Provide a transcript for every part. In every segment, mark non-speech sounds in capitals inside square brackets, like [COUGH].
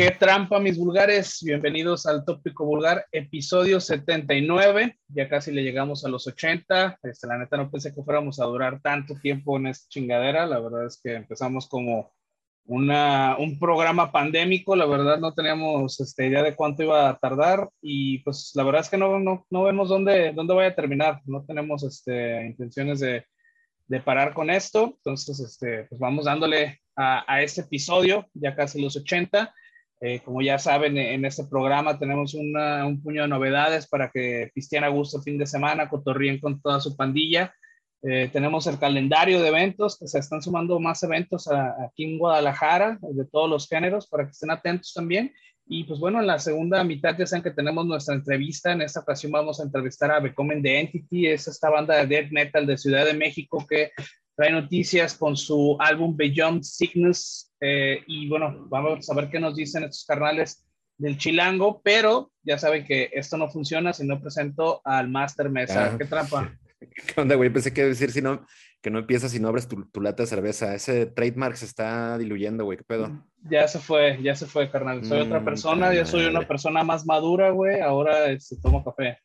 Qué trampa, mis vulgares. Bienvenidos al Tópico Vulgar, episodio 79. Ya casi le llegamos a los 80. Este, la neta, no pensé que fuéramos a durar tanto tiempo en esta chingadera. La verdad es que empezamos como una, un programa pandémico. La verdad, no teníamos este, idea de cuánto iba a tardar. Y pues la verdad es que no, no, no vemos dónde, dónde vaya a terminar. No tenemos este, intenciones de, de parar con esto. Entonces, este, pues vamos dándole a, a este episodio, ya casi los 80. Eh, como ya saben, en este programa tenemos un puño de novedades para que pistean a gusto fin de semana, cotorríen con toda su pandilla. Eh, tenemos el calendario de eventos, que se están sumando más eventos aquí en Guadalajara, de todos los géneros, para que estén atentos también. Y pues bueno, en la segunda mitad ya saben que tenemos nuestra entrevista. En esta ocasión vamos a entrevistar a Becomen The Entity, es esta banda de death metal de Ciudad de México que trae noticias con su álbum Beyond Sickness. Eh, y bueno, vamos a ver qué nos dicen estos carnales del Chilango, pero ya saben que esto no funciona si no presento al Master Mesa. ¿Qué trampa? [LAUGHS] ¿Qué onda, güey? Pensé que decir si no, que no empiezas si no abres tu, tu, lata de cerveza. Ese trademark se está diluyendo, güey. ¿Qué pedo? Ya se fue, ya se fue, carnal. Soy otra mm, persona, ya soy una persona más madura, güey. Ahora este, tomo café.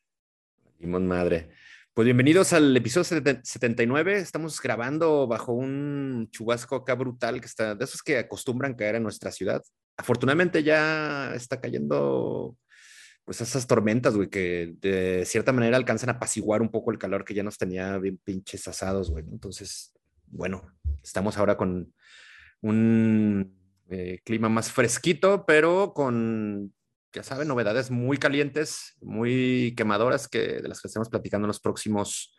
Limón madre. Pues bienvenidos al episodio 79. Estamos grabando bajo un chubasco acá brutal que está, de esos que acostumbran caer en nuestra ciudad. Afortunadamente ya está cayendo pues esas tormentas, güey, que de cierta manera alcanzan a apaciguar un poco el calor que ya nos tenía bien pinches asados, güey. Entonces, bueno, estamos ahora con un eh, clima más fresquito, pero con ya saben, novedades muy calientes, muy quemadoras que, de las que estamos platicando en los próximos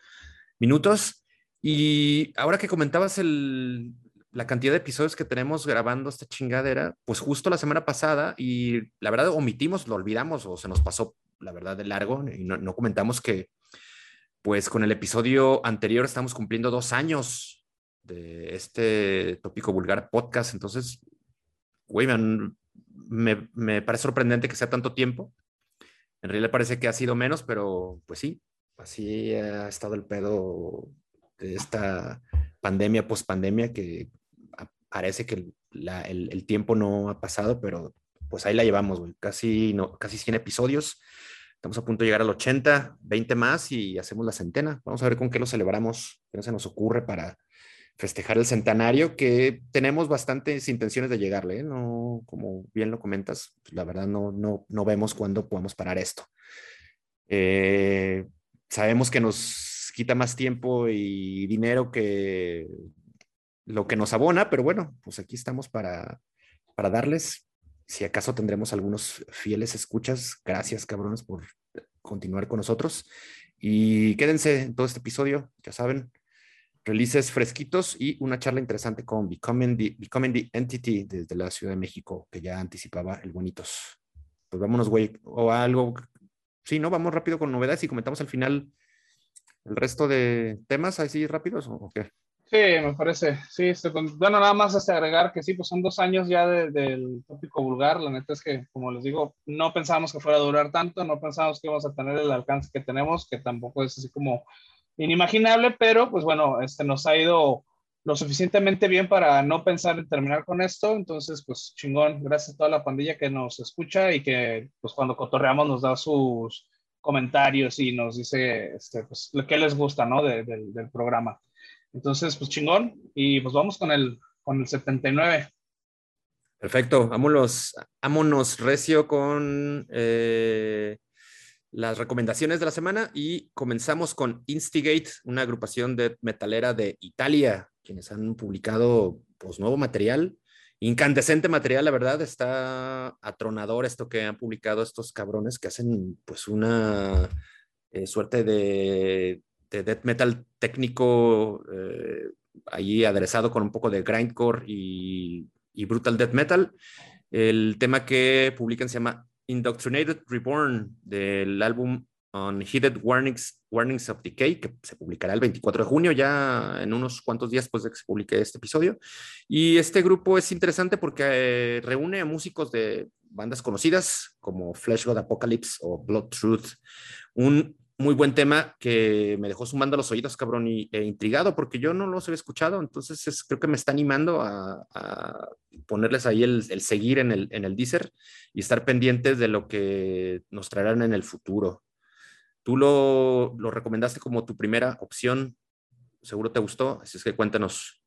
minutos. Y ahora que comentabas el, la cantidad de episodios que tenemos grabando esta chingadera, pues justo la semana pasada, y la verdad omitimos, lo olvidamos o se nos pasó, la verdad, de largo, y no, comentamos que, pues con el episodio anterior estamos cumpliendo dos años de este tópico vulgar podcast, entonces, güey, me me, parece sorprendente que sea tanto tiempo. En realidad parece que ha sido menos, pero pues sí, así ha estado el pedo de esta pandemia, post-pandemia, que parece que el, tiempo no ha pasado, pero pues ahí la llevamos, Casi, no, casi 100 episodios. Estamos a punto de llegar al 80, 20 más y hacemos la centena. Vamos a ver con qué lo celebramos, qué se nos ocurre para festejar el centenario, que tenemos bastantes intenciones de llegarle, ¿eh? no, como bien lo comentas, la verdad no, no, no vemos cuándo podemos parar esto. Eh, sabemos que nos quita más tiempo y dinero que lo que nos abona, pero bueno, pues aquí estamos para, para darles. Si acaso tendremos algunos fieles escuchas, gracias cabrones por continuar con nosotros. Y quédense en todo este episodio, ya saben, releases fresquitos y una charla interesante con Becoming the, Becoming the Entity desde la Ciudad de México, que ya anticipaba el Bonitos. Pues vámonos, güey, o algo. Sí, ¿no? Vamos rápido con novedades y comentamos al final el resto de temas así rápidos o qué. Sí, me parece. Sí, este, bueno, nada más hasta agregar que sí, pues son dos años ya del tópico vulgar. La neta es que, como les digo, no pensábamos que fuera a durar tanto, no pensábamos que íbamos a tener el alcance que tenemos, que tampoco es así como inimaginable, pero pues bueno, este nos ha ido lo suficientemente bien para no pensar en terminar con esto. Entonces, pues chingón, gracias a toda la pandilla que nos escucha y que pues cuando cotorreamos nos da sus comentarios y nos dice este, pues, lo que les gusta, ¿no? del programa. Entonces, pues chingón. Y pues vamos con el, con el 79. Perfecto, vámonos, vámonos recio con eh, las recomendaciones de la semana y comenzamos con Instigate, una agrupación de metalera de Italia, quienes han publicado pues nuevo material, incandescente material, la verdad, está atronador esto que han publicado estos cabrones que hacen pues una eh, suerte de, de, death metal técnico eh, ahí aderezado con un poco de grindcore y, y brutal death metal. El tema que publican se llama Indoctrinated Reborn del álbum Unheeded Warnings, Warnings of Decay, que se publicará el 24 de junio, ya en unos cuantos días después de que se publique este episodio. Y este grupo es interesante porque eh, reúne a músicos de bandas conocidas como Flesh God Apocalypse o Blood Truth, un muy buen tema que me dejó sumando los oídos, cabrón, e intrigado, porque yo no los había escuchado, entonces creo que me está animando a, ponerles ahí el, seguir en el, en el y estar pendientes de lo que nos traerán en el futuro. Tú lo, lo recomendaste como tu primera opción, seguro te gustó, así es que cuéntanos.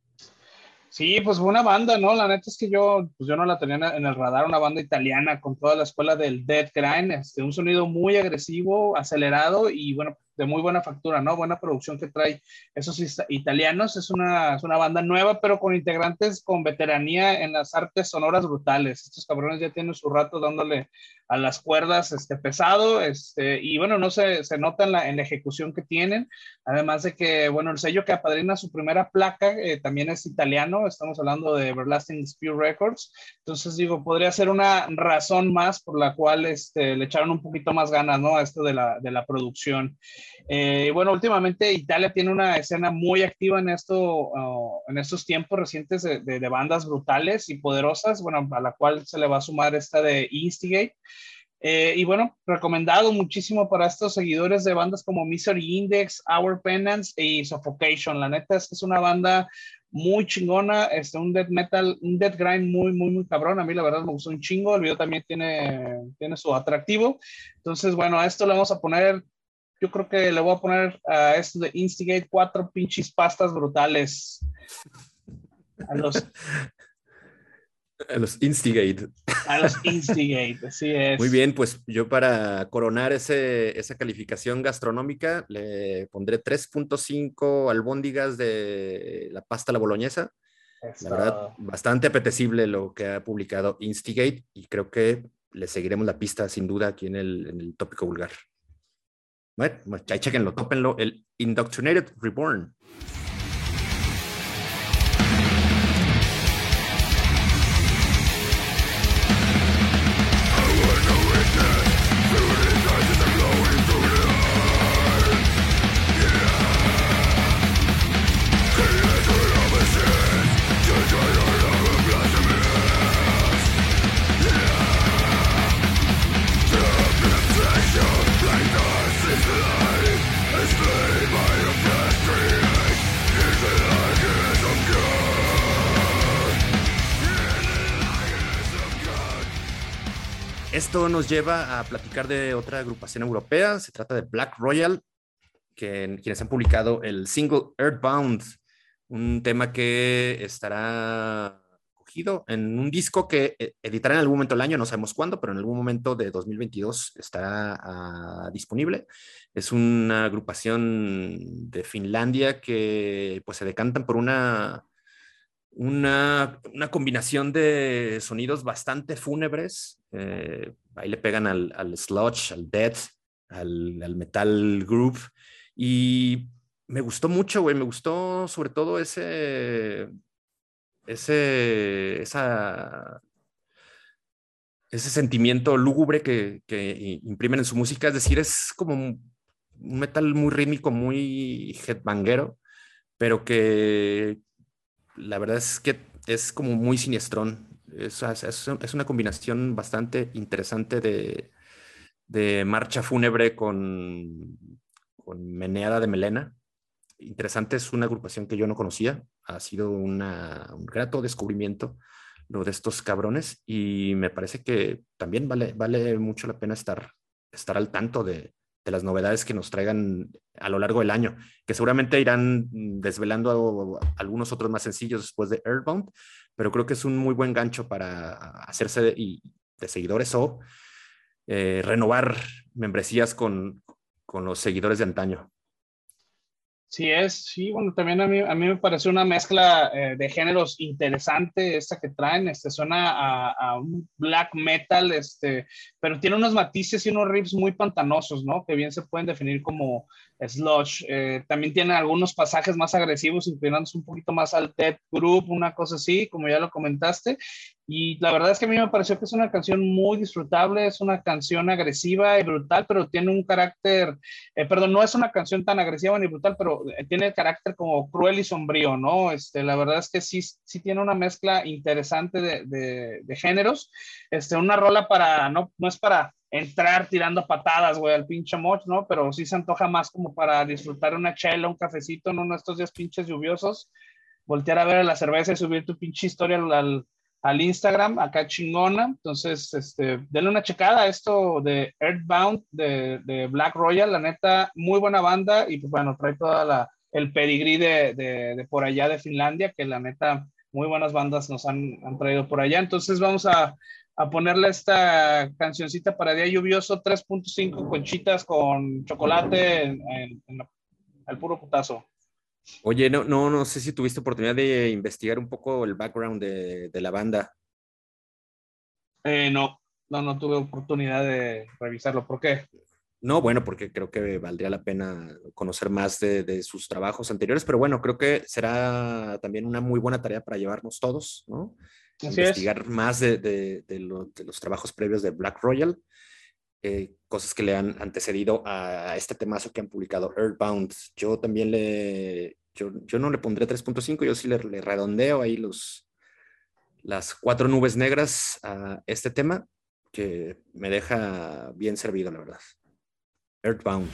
Sí, pues una banda, ¿no? La neta es que yo, pues yo no la tenía en el radar, una banda italiana con toda la escuela del Dead Grind, este, un sonido muy agresivo, acelerado y bueno, de muy buena factura, ¿no? Buena producción que trae esos italianos. Es una, es una banda nueva, pero con integrantes con veteranía en las artes sonoras brutales. Estos cabrones ya tienen su rato dándole a las cuerdas este, pesado, este, y bueno, no se, se nota en la, en la ejecución que tienen, además de que, bueno, el sello que apadrina su primera placa eh, también es italiano, estamos hablando de Everlasting Spear Records, entonces digo, podría ser una razón más por la cual este, le echaron un poquito más ganas, ¿no? A esto de la, de la producción. Eh, bueno, últimamente Italia tiene una escena muy activa en, esto, oh, en estos tiempos recientes de, de, bandas brutales y poderosas, bueno, a la cual se le va a sumar esta de Instigate. Eh, y bueno, recomendado muchísimo para estos seguidores de bandas como Misery Index, Our Penance y Suffocation. La neta es que es una banda muy chingona, este, un death metal, un death grind muy, muy, muy cabrón. A mí la verdad me gustó un chingo. El video también tiene, tiene su atractivo. Entonces, bueno, a esto le vamos a poner yo creo que le voy a poner a esto de Instigate cuatro pinches pastas brutales. A los. A los Instigate. A los Instigate, así es. Muy bien, pues yo para coronar ese, esa calificación gastronómica le pondré 3.5 albóndigas de la pasta la boloñesa. La verdad, bastante apetecible lo que ha publicado Instigate y creo que le seguiremos la pista sin duda aquí en el, en el tópico vulgar. Bueno, ahí chequenlo, tópenlo, el Indoctrinated Reborn. Esto nos lleva a platicar de otra agrupación europea. Se trata de Black Royal, que, quienes han publicado el single Earthbound, un tema que estará cogido en un disco que eh, editará en algún momento del año, no sabemos cuándo, pero en algún momento de 2022 estará uh, disponible. Es una agrupación de Finlandia que pues se decantan por una una, una, combinación de sonidos bastante fúnebres. Eh, ahí le pegan al, al sludge, al death, al, al, metal group. Y me gustó mucho, güey. Me gustó sobre todo ese. Ese. Esa. Ese sentimiento lúgubre que, que imprimen en su música. Es decir, es como un metal muy rítmico, muy headbanguero, pero que la verdad es que es como muy siniestrón. Es, es, una combinación bastante interesante de, de marcha fúnebre con, con, meneada de melena. Interesante, es una agrupación que yo no conocía. Ha sido una, un grato descubrimiento lo de estos cabrones y me parece que también vale, vale mucho la pena estar, estar al tanto de, de las novedades que nos traigan a lo largo del año, que seguramente irán desvelando algunos otros más sencillos después de Earthbound, pero creo que es un muy buen gancho para hacerse de, de seguidores o eh, renovar membresías con, con los seguidores de antaño. Sí es, sí, bueno, también a mí, a mí me parece una mezcla eh, de géneros interesante esta que traen, este, suena a, a, un black metal, este, pero tiene unos matices y unos riffs muy pantanosos, ¿no? Que bien se pueden definir como sludge. Eh, también tiene algunos pasajes más agresivos, inclinándose un poquito más al death group, una cosa así, como ya lo comentaste, y la verdad es que a mí me pareció que es una canción muy disfrutable, es una canción agresiva y brutal, pero tiene un carácter, eh, perdón, no es una canción tan agresiva ni brutal, pero eh, tiene el carácter como cruel y sombrío, ¿no? Este, la verdad es que sí, sí tiene una mezcla interesante de, de, géneros. Este, una rola para, no, no es para entrar tirando patadas, güey, al pinche moch, ¿no? Pero sí se antoja más como para disfrutar una chela, un cafecito en uno estos días pinches lluviosos, voltear a ver la cerveza y subir tu pinche historia al Instagram, acá chingona. Entonces, este, denle una checada a esto de Earthbound de, de, Black Royal, la neta, muy buena banda y pues bueno, trae toda la, el pedigrí de, de, de por allá de Finlandia, que la neta, muy buenas bandas nos han, han traído por allá. Entonces vamos a, a ponerle esta cancioncita para día lluvioso, 3.5 conchitas con chocolate en, al puro putazo. Oye, no, no, no sé si tuviste oportunidad de investigar un poco el background de, de la banda. Eh, no, no, no tuve oportunidad de revisarlo. ¿Por qué? No, bueno, porque creo que valdría la pena conocer más de, de, sus trabajos anteriores, pero bueno, creo que será también una muy buena tarea para llevarnos todos, ¿no? investigar más de, de, de, los trabajos previos de Black Royal, eh, cosas que le han antecedido a, este temazo que han publicado Earthbound. Yo también le, yo, yo no le pondré 3.5, yo sí le, le, redondeo ahí los, las cuatro nubes negras a este tema, que me deja bien servido, la verdad. Earthbound.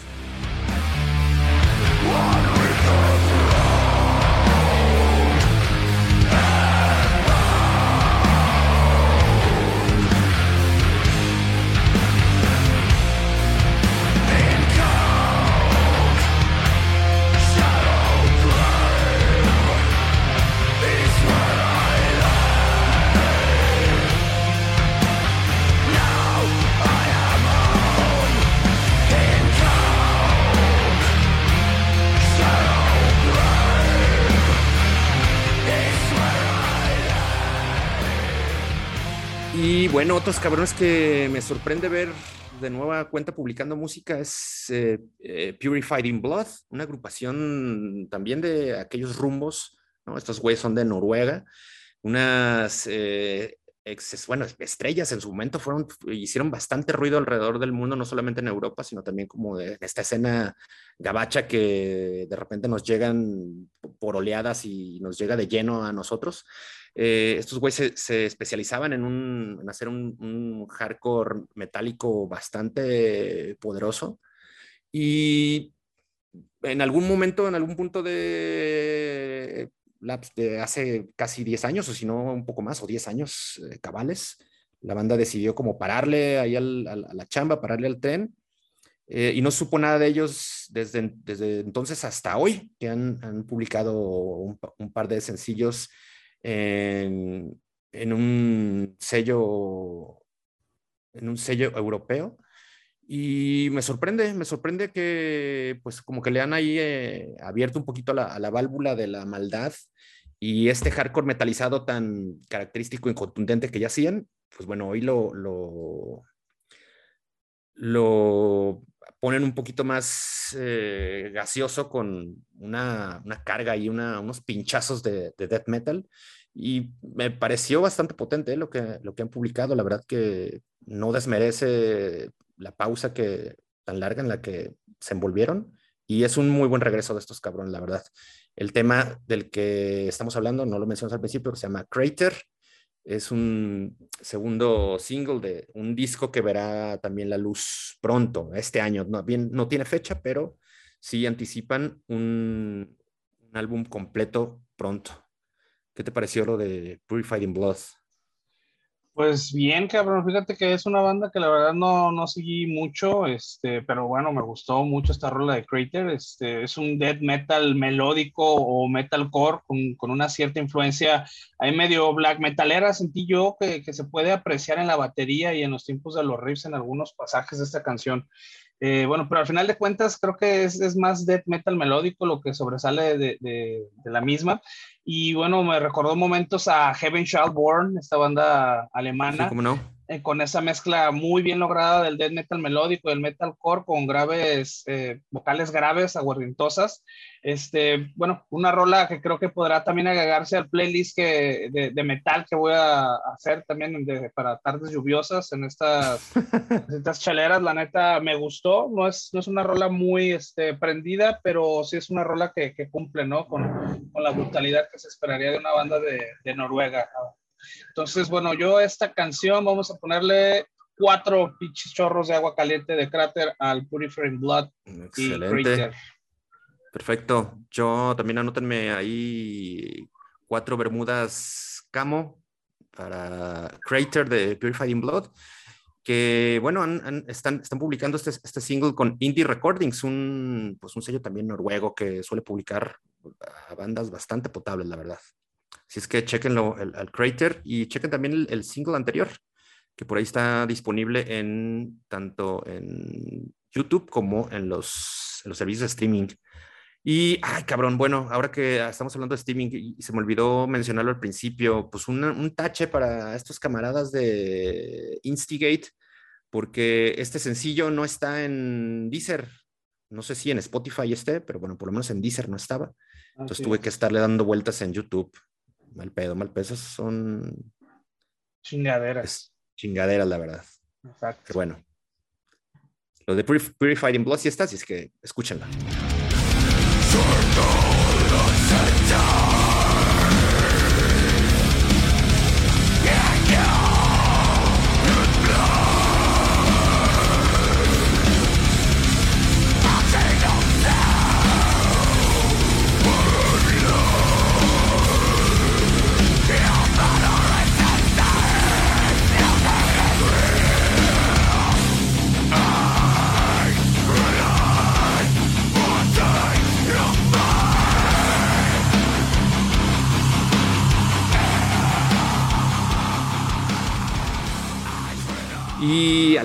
Otros cabrones que me sorprende ver de nueva cuenta publicando música es eh, eh, Purified in Blood, una agrupación también de aquellos rumbos. Estos güeyes son de Noruega, unas eh, bueno, estrellas en su momento fueron, hicieron bastante ruido alrededor del mundo, no solamente en Europa, sino también como de esta escena gabacha que de repente nos llegan por oleadas y nos llega de lleno a nosotros. Eh, estos güeyes se, especializaban en, hacer un, un, hardcore metálico bastante poderoso. Y en algún momento, en algún punto de, de hace casi 10 años, o si no un poco más, o 10 años eh, cabales, la banda decidió como pararle ahí a la chamba, pararle al tren. Eh, y no supo nada de ellos desde, entonces hasta hoy, que han, publicado un, par de sencillos en, en un sello en un sello europeo y me sorprende, me sorprende que pues como que le han ahí eh, abierto un poquito a la, a la, válvula de la maldad y este hardcore metalizado tan característico y contundente que ya hacían, pues bueno, hoy lo, lo, lo ponen un poquito más eh, gaseoso con una, una carga y una, unos pinchazos de, de, death metal. Y me pareció bastante potente eh, lo, que, lo que han publicado. La verdad que no desmerece la pausa que, tan larga en la que se envolvieron. Y es un muy buen regreso de estos cabrones, la verdad. El tema del que estamos hablando, no lo mencionamos al principio, pero se llama Crater es un segundo single de un disco que verá también la luz pronto, este año. No, bien, no tiene fecha, pero sí anticipan un álbum completo pronto. ¿Qué te pareció lo de Purified in Blood? Pues bien, cabrón, fíjate que es una banda que la verdad no, no seguí mucho, este, pero bueno, me gustó mucho esta rola de Crater, este, es un death metal melódico o metalcore con, con una cierta influencia ahí medio black metalera, sentí yo que, que, se puede apreciar en la batería y en los tiempos de los riffs en algunos pasajes de esta canción. Eh, bueno, pero al final de cuentas creo que es, es, más death metal melódico lo que sobresale de, de, de, la misma. Y bueno, me recordó momentos a Heaven Shall Born, esta banda alemana. Sí, ¿cómo no? Eh, con esa mezcla muy bien lograda del death metal melódico, del metalcore con graves, eh, vocales graves, aguardientosas. Este, bueno, una rola que creo que podrá también agregarse al playlist que, de, de metal que voy a hacer también de, para tardes lluviosas en estas, [LAUGHS] estas chaleras. La neta me gustó, no es, no es una rola muy este, prendida, pero sí es una rola que, que cumple, ¿no? Con, con, la brutalidad que se esperaría de una banda de, de Noruega. Entonces, bueno, yo esta canción vamos a ponerle cuatro pinches chorros de agua caliente de cráter al Purifying Blood. Excelente. Perfecto. Yo también anótenme ahí cuatro bermudas camo para Crater de Purified Blood que bueno, están, están publicando este, este, single con Indie Recordings, un, pues un sello también noruego que suele publicar a bandas bastante potables, la verdad. Así es que chequenlo al Crater y chequen también el, single anterior, que por ahí está disponible en tanto en YouTube como en los, en los servicios de streaming. Y, ay, cabrón, bueno, ahora que estamos hablando de streaming y se me olvidó mencionarlo al principio, pues un tache para estos camaradas de Instigate, porque este sencillo no está en Deezer. No sé si en Spotify esté, pero bueno, por lo menos en Deezer no estaba. Entonces tuve que estarle dando vueltas en YouTube. Mal pedo, mal pedo. son chingaderas. chingaderas, la verdad. Exacto. Pero bueno. Lo de Purified in Blood sí está, así es que escúchenla.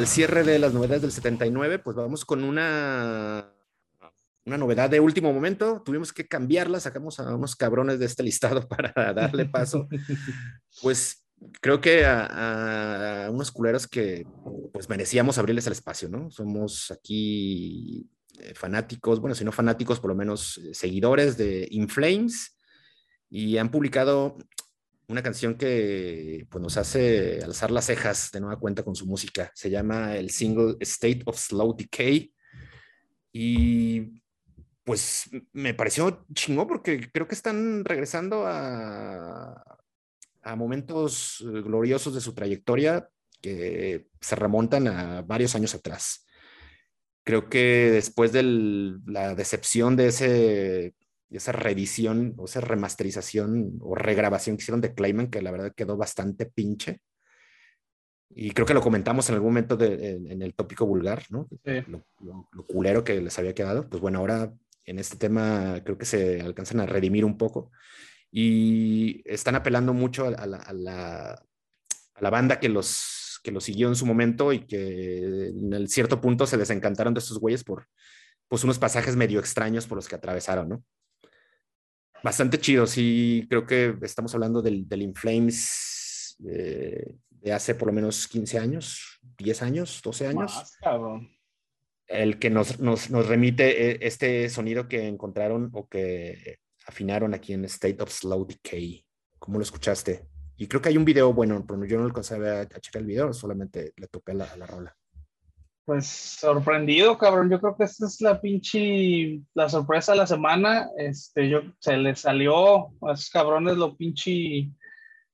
Al cierre de las novedades del 79, pues vamos con una, una novedad de último momento. Tuvimos que cambiarla, sacamos a unos cabrones de este listado [LAUGHS] para darle paso. Pues creo que a, unos culeros que pues merecíamos abrirles el espacio, ¿no? Somos aquí eh, fanáticos, bueno, si no fanáticos, por lo menos eh, seguidores de Inflames y han publicado una canción que pues, nos hace alzar las cejas de nueva cuenta con su música. Se llama el single State of Slow Decay. Y pues me pareció chingón porque creo que están regresando a, a momentos gloriosos de su trayectoria que se remontan a varios años atrás. Creo que después de la decepción de ese esa reedición o esa remasterización o regrabación que hicieron de Clayman, que la verdad quedó bastante pinche. Y creo que lo comentamos en algún momento en, el tópico vulgar, ¿no? Lo, culero que les había quedado. Pues bueno, ahora en este tema creo que se alcanzan a redimir un poco y están apelando mucho a, la, a la, banda que los, que los siguió en su momento y que en el cierto punto se desencantaron de estos güeyes por pues unos pasajes medio extraños por los que atravesaron, ¿no? Bastante chido, sí, creo que estamos hablando del, del Inflames de, hace por lo menos 15 años, 10 años, 12 años. El que nos, nos, nos, remite eh, este sonido que encontraron o que afinaron aquí en State of Slow Decay. ¿Cómo lo escuchaste? Y creo que hay un video, bueno, pero yo no alcancé a, a checar el video, solamente le toqué la, la rola. Pues sorprendido, cabrón. Yo creo que esta es la pinche, la sorpresa de la semana. Este, yo, se les salió a esos cabrones lo pinche,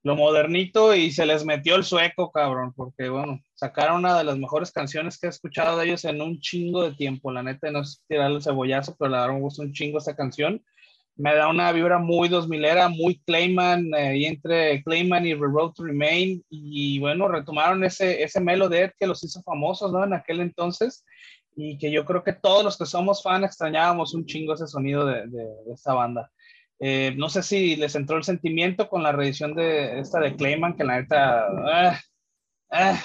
lo modernito y se les metió el sueco, cabrón, porque bueno, sacaron una de las mejores canciones que he escuchado de ellos en un chingo de tiempo. La neta, no es tirar el cebollazo, pero la verdad me gusta un chingo esta canción me da una vibra muy 2000 era, muy Clayman, eh, y entre Clayman y The Road to Remain, y bueno, retomaron ese, ese Melody que los hizo famosos, ¿no? En aquel entonces, y que yo creo que todos los que somos fan extrañábamos un chingo ese sonido de, de, esta banda. Eh, no sé si les entró el sentimiento con la reedición de esta de Clayman, que la neta... Ah, ah,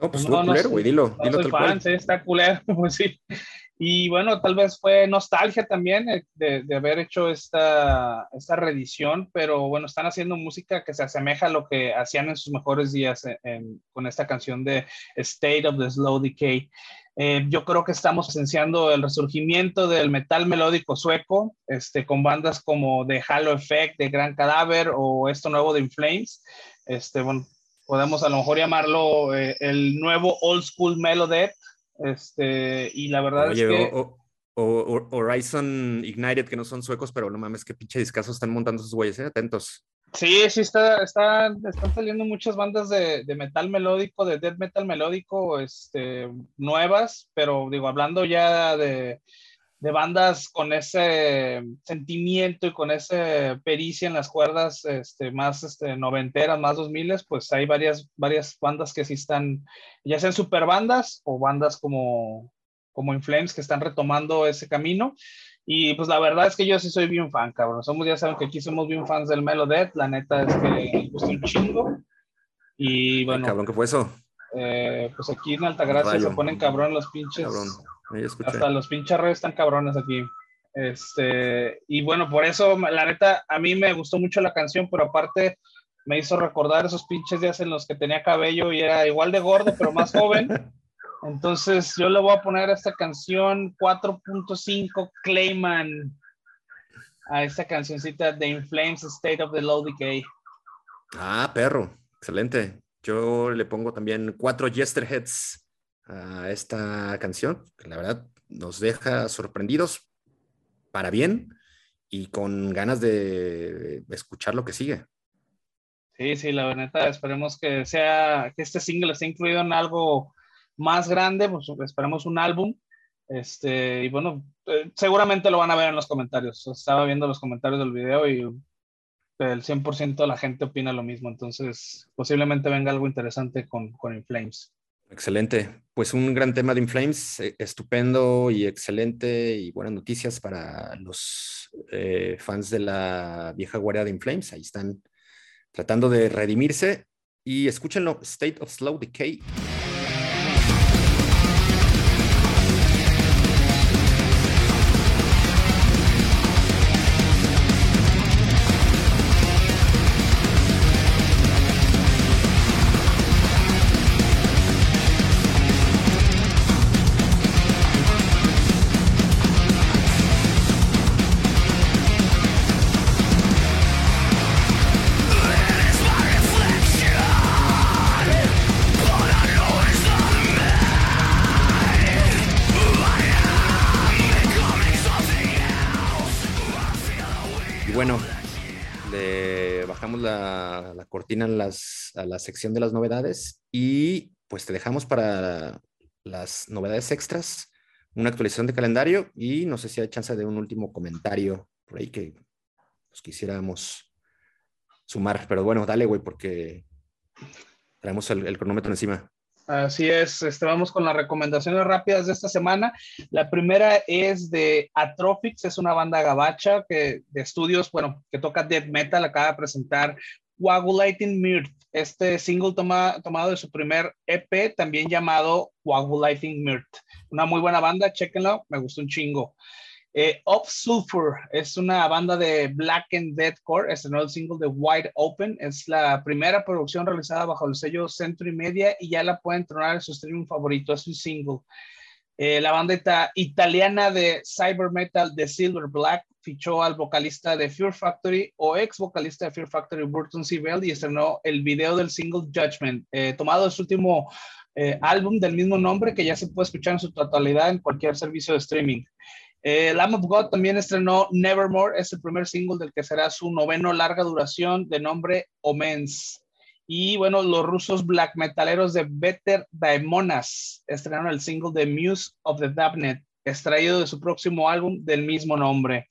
no, pues no, culero, güey, dilo. No soy fan, sí, está culero, [LAUGHS] pues sí. Y bueno, tal vez fue nostalgia también eh, de, de, haber hecho esta, esta reedición, pero bueno, están haciendo música que se asemeja a lo que hacían en sus mejores días con esta canción de State of the Slow Decay. Eh, yo creo que estamos presenciando el resurgimiento del metal melódico sueco, este, con bandas como The Halo Effect, de Gran Cadáver o esto nuevo de Inflames. Este, bueno, podemos a lo mejor llamarlo eh, el nuevo Old School Melody este, y la verdad es que... O, Horizon Ignited, que no son suecos, pero no mames, qué pinche discazo están montando esos güeyes, ¿eh? atentos. Sí, sí, está, está, están saliendo muchas bandas de, de, metal melódico, de death metal melódico, este, nuevas, pero digo, hablando ya de, de bandas con ese sentimiento y con esa pericia en las cuerdas este, más este, noventeras, más dos miles, pues hay varias, varias bandas que sí están, ya sean super bandas o bandas como, como Inflames que están retomando ese camino. Y pues la verdad es que yo sí soy bien fan, cabrón. Somos, ya saben que aquí somos bien fans del Melodet. La neta es que me gusta un chingo. Y bueno. cabrón, ¿qué fue eso? Eh, pues aquí en Altagracia se ponen cabrón los pinches. Cabrón. Hasta los pinches redes están cabrones aquí. Este, y bueno, por eso, la neta, a mí me gustó mucho la canción, pero aparte me hizo recordar esos pinches días en los que tenía cabello y era igual de gordo, pero más joven. [LAUGHS] Entonces yo le voy a poner a esta canción 4.5 Clayman a esta cancioncita de Inflames State of the Low Decay. Ah, perro, excelente. Yo le pongo también cuatro Yesterheads a esta canción, que la verdad nos deja sorprendidos para bien y con ganas de escuchar lo que sigue. Sí, sí, la verdad, esperemos que sea, que este single esté incluido en algo más grande, pues esperemos un álbum. Este, y bueno, eh, seguramente lo van a ver en los comentarios. Estaba viendo los comentarios del video y el 100% de la gente opina lo mismo. Entonces, posiblemente venga algo interesante con, con Inflames. Excelente. Pues un gran tema de Inflames, eh, estupendo y excelente y buenas noticias para los eh, fans de la vieja guardia de Inflames. Ahí están tratando de redimirse y escúchenlo, State of Slow Decay. La sección de las novedades y pues te dejamos para las novedades extras, una actualización de calendario y no sé si hay chance de un último comentario por ahí que nos quisiéramos sumar. Pero bueno, dale, güey, porque traemos el, el cronómetro encima. Así es, este, vamos con las recomendaciones rápidas de esta semana. La primera es de Atrophix, es una banda gabacha que, de estudios, bueno, que toca death metal, acaba de presentar Coagulating Mirth, este single tomado de su primer EP, también llamado Coagulating Mirth. Una muy buena banda, chequenlo, me gustó un chingo. Eh, Of Sulfur es una banda de Black and Deathcore, estrenó el single de Wide Open, es la primera producción realizada bajo el sello Century Media y ya la pueden tronar en su streaming favorito, es un single. Eh, la banda italiana de cyber metal de Silver Black fichó al vocalista de Fear Factory o ex vocalista de Fear Factory, Burton C. Y estrenó el video del single Judgment, eh, tomado de su último eh, álbum del mismo nombre que ya se puede escuchar en su totalidad en cualquier servicio de streaming. Eh, Lamb of God también estrenó Nevermore, es el primer single del que será su noveno larga duración de nombre Omens. Y bueno, los rusos black metaleros de Better Daemonas estrenaron el single de Muse of the Dabnet, extraído de su próximo álbum del mismo nombre.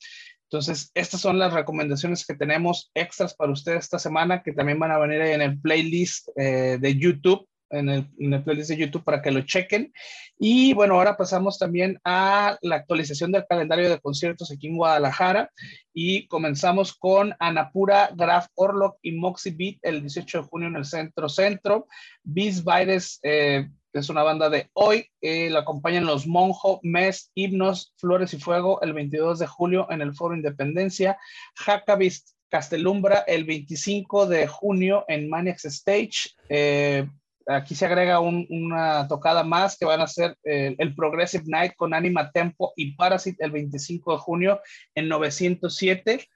Entonces, estas son las recomendaciones que tenemos extras para ustedes esta semana, que también van a venir en el playlist eh, de YouTube, en el, playlist de YouTube para que lo chequen. Y bueno, ahora pasamos también a la actualización del calendario de conciertos aquí en Guadalajara y comenzamos con Anapura, Graf Orlok y Moxie Beat el 18 de junio en el Centro Centro. Beast Virus eh, es una banda de hoy. Eh, la acompañan los Monjo, Mes, Himnos, Flores y Fuego el 22 de julio en el Foro Independencia. Jacabist Castelumbra el 25 de junio en Maniacs Stage. Eh, aquí se agrega una tocada más que van a ser eh, el Progressive Night con Anima Tempo y Parasite el 25 de junio en 907.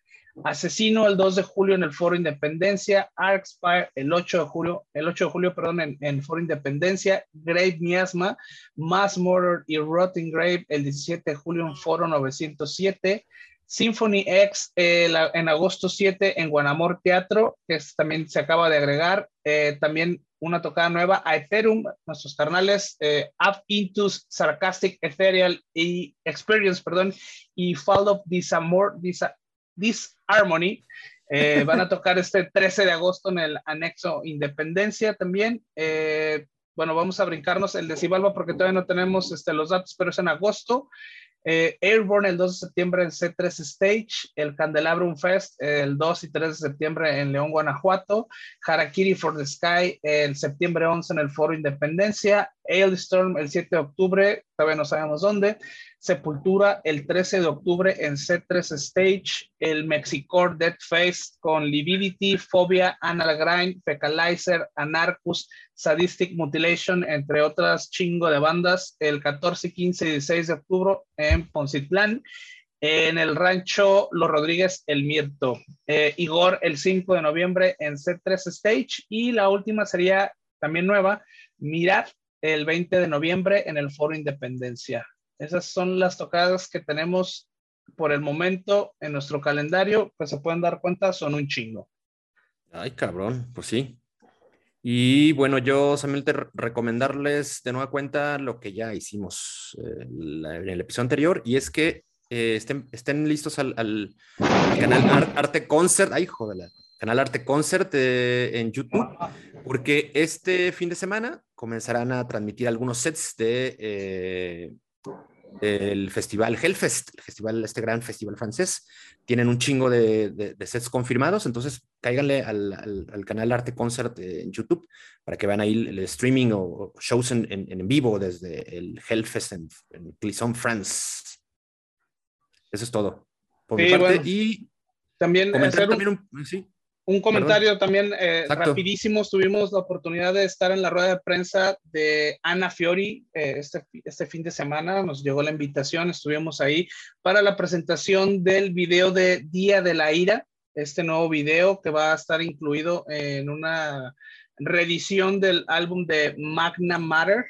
Asesino el 2 de julio en el Foro Independencia, Arcspire el 8 de julio, el 8 de julio, perdón, en, el Foro Independencia, Grave Miasma, Mass Murder y Rotten Grave el 17 de julio en Foro 907, Symphony X en agosto 7 en Guanamor Teatro, que también se acaba de agregar. también una tocada nueva a Ethereum, nuestros carnales Up Into Sarcastic Ethereal y Experience, perdón, y Fall of Disamor, Disharmony. Eh, van a tocar este 13 de agosto en el anexo Independencia también. Eh, bueno, vamos a brincarnos el de Cibalba porque todavía no tenemos este, los datos, pero es en agosto. Eh, Airborne el 2 de septiembre en C3 Stage, el Candelabrum Fest el 2 y 3 de septiembre en León, Guanajuato, Harakiri for the Sky el septiembre 11 en el Foro Independencia, Ailstorm el 7 de octubre, todavía no sabemos dónde, Sepultura el 13 de octubre en C3 Stage, el Mexicore Dead Face con Lividity, Phobia, Grind, Fecalizer, Anarchus, Sadistic Mutilation, entre otras chingo de bandas, el 14, 15 y 16 de octubre en Poncitlán. En el rancho Los Rodríguez, El Mirto. Eh, Igor, el 5 de noviembre en C3 Stage. Y la última sería también nueva, Mirad, el 20 de noviembre en el Foro Independencia. Esas son las tocadas que tenemos por el momento en nuestro calendario, pues se pueden dar cuenta, son un chingo. Ay, cabrón, pues sí. Y bueno, yo solamente recomendarles de nueva cuenta lo que ya hicimos eh, en el episodio anterior, y es que eh, estén, listos al, canal Arte Concert, ay, joder, canal Arte Concert eh, en YouTube, porque este fin de semana comenzarán a transmitir algunos sets de el festival Hellfest, el festival, este gran festival francés. Tienen un chingo de, sets confirmados, entonces cáiganle al, canal Arte Concert en YouTube para que vean ahí el, streaming o, shows en, en, vivo desde el Hellfest en, en Clisson, France. Eso es todo. Por mi parte. y también, comentar también un, sí, un comentario también eh, rapidísimo. Tuvimos la oportunidad de estar en la rueda de prensa de Ana Fiori eh, este, este fin de semana. Nos llegó la invitación, estuvimos ahí para la presentación del video de Día de la Ira, este nuevo video que va a estar incluido en una reedición del álbum de Magna Matter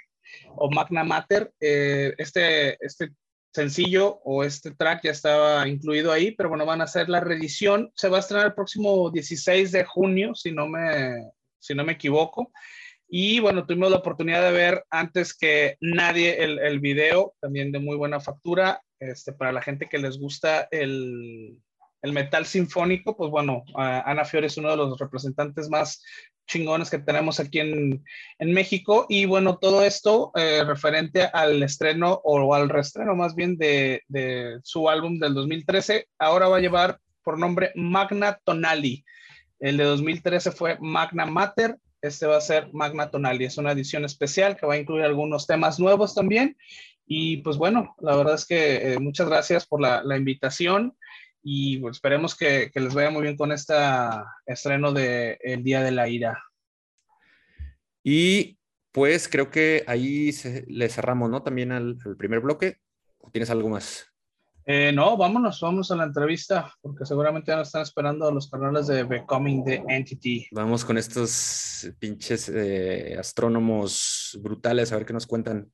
o Magna Matter. Eh, este, este sencillo o este track ya estaba incluido ahí, pero bueno, van a hacer la reedición. Se va a estrenar el próximo 16 de junio, si no me, si no me equivoco. Y bueno, tuvimos la oportunidad de ver antes que nadie el, el video, también de muy buena factura. Este, para la gente que les gusta el, el metal sinfónico, pues bueno, Ana Fiore es uno de los representantes más chingones que tenemos aquí en, México. Y bueno, todo esto eh, referente al estreno o al reestreno más bien de, su álbum del 2013, ahora va a llevar por nombre Magna Tonali. El de 2013 fue Magna Mater, este va a ser Magna Tonali. Es una edición especial que va a incluir algunos temas nuevos también. Y pues bueno, la verdad es que eh, muchas gracias por la invitación y pues, esperemos que, les vaya muy bien con este estreno de El Día de la Ira. Y pues creo que ahí le cerramos, ¿no? También al, primer bloque. tienes algo más? Eh, no, vámonos, vamos a la entrevista, porque seguramente ya nos están esperando los canales de Becoming the Entity. Vamos con estos pinches eh, astrónomos brutales, a ver qué nos cuentan.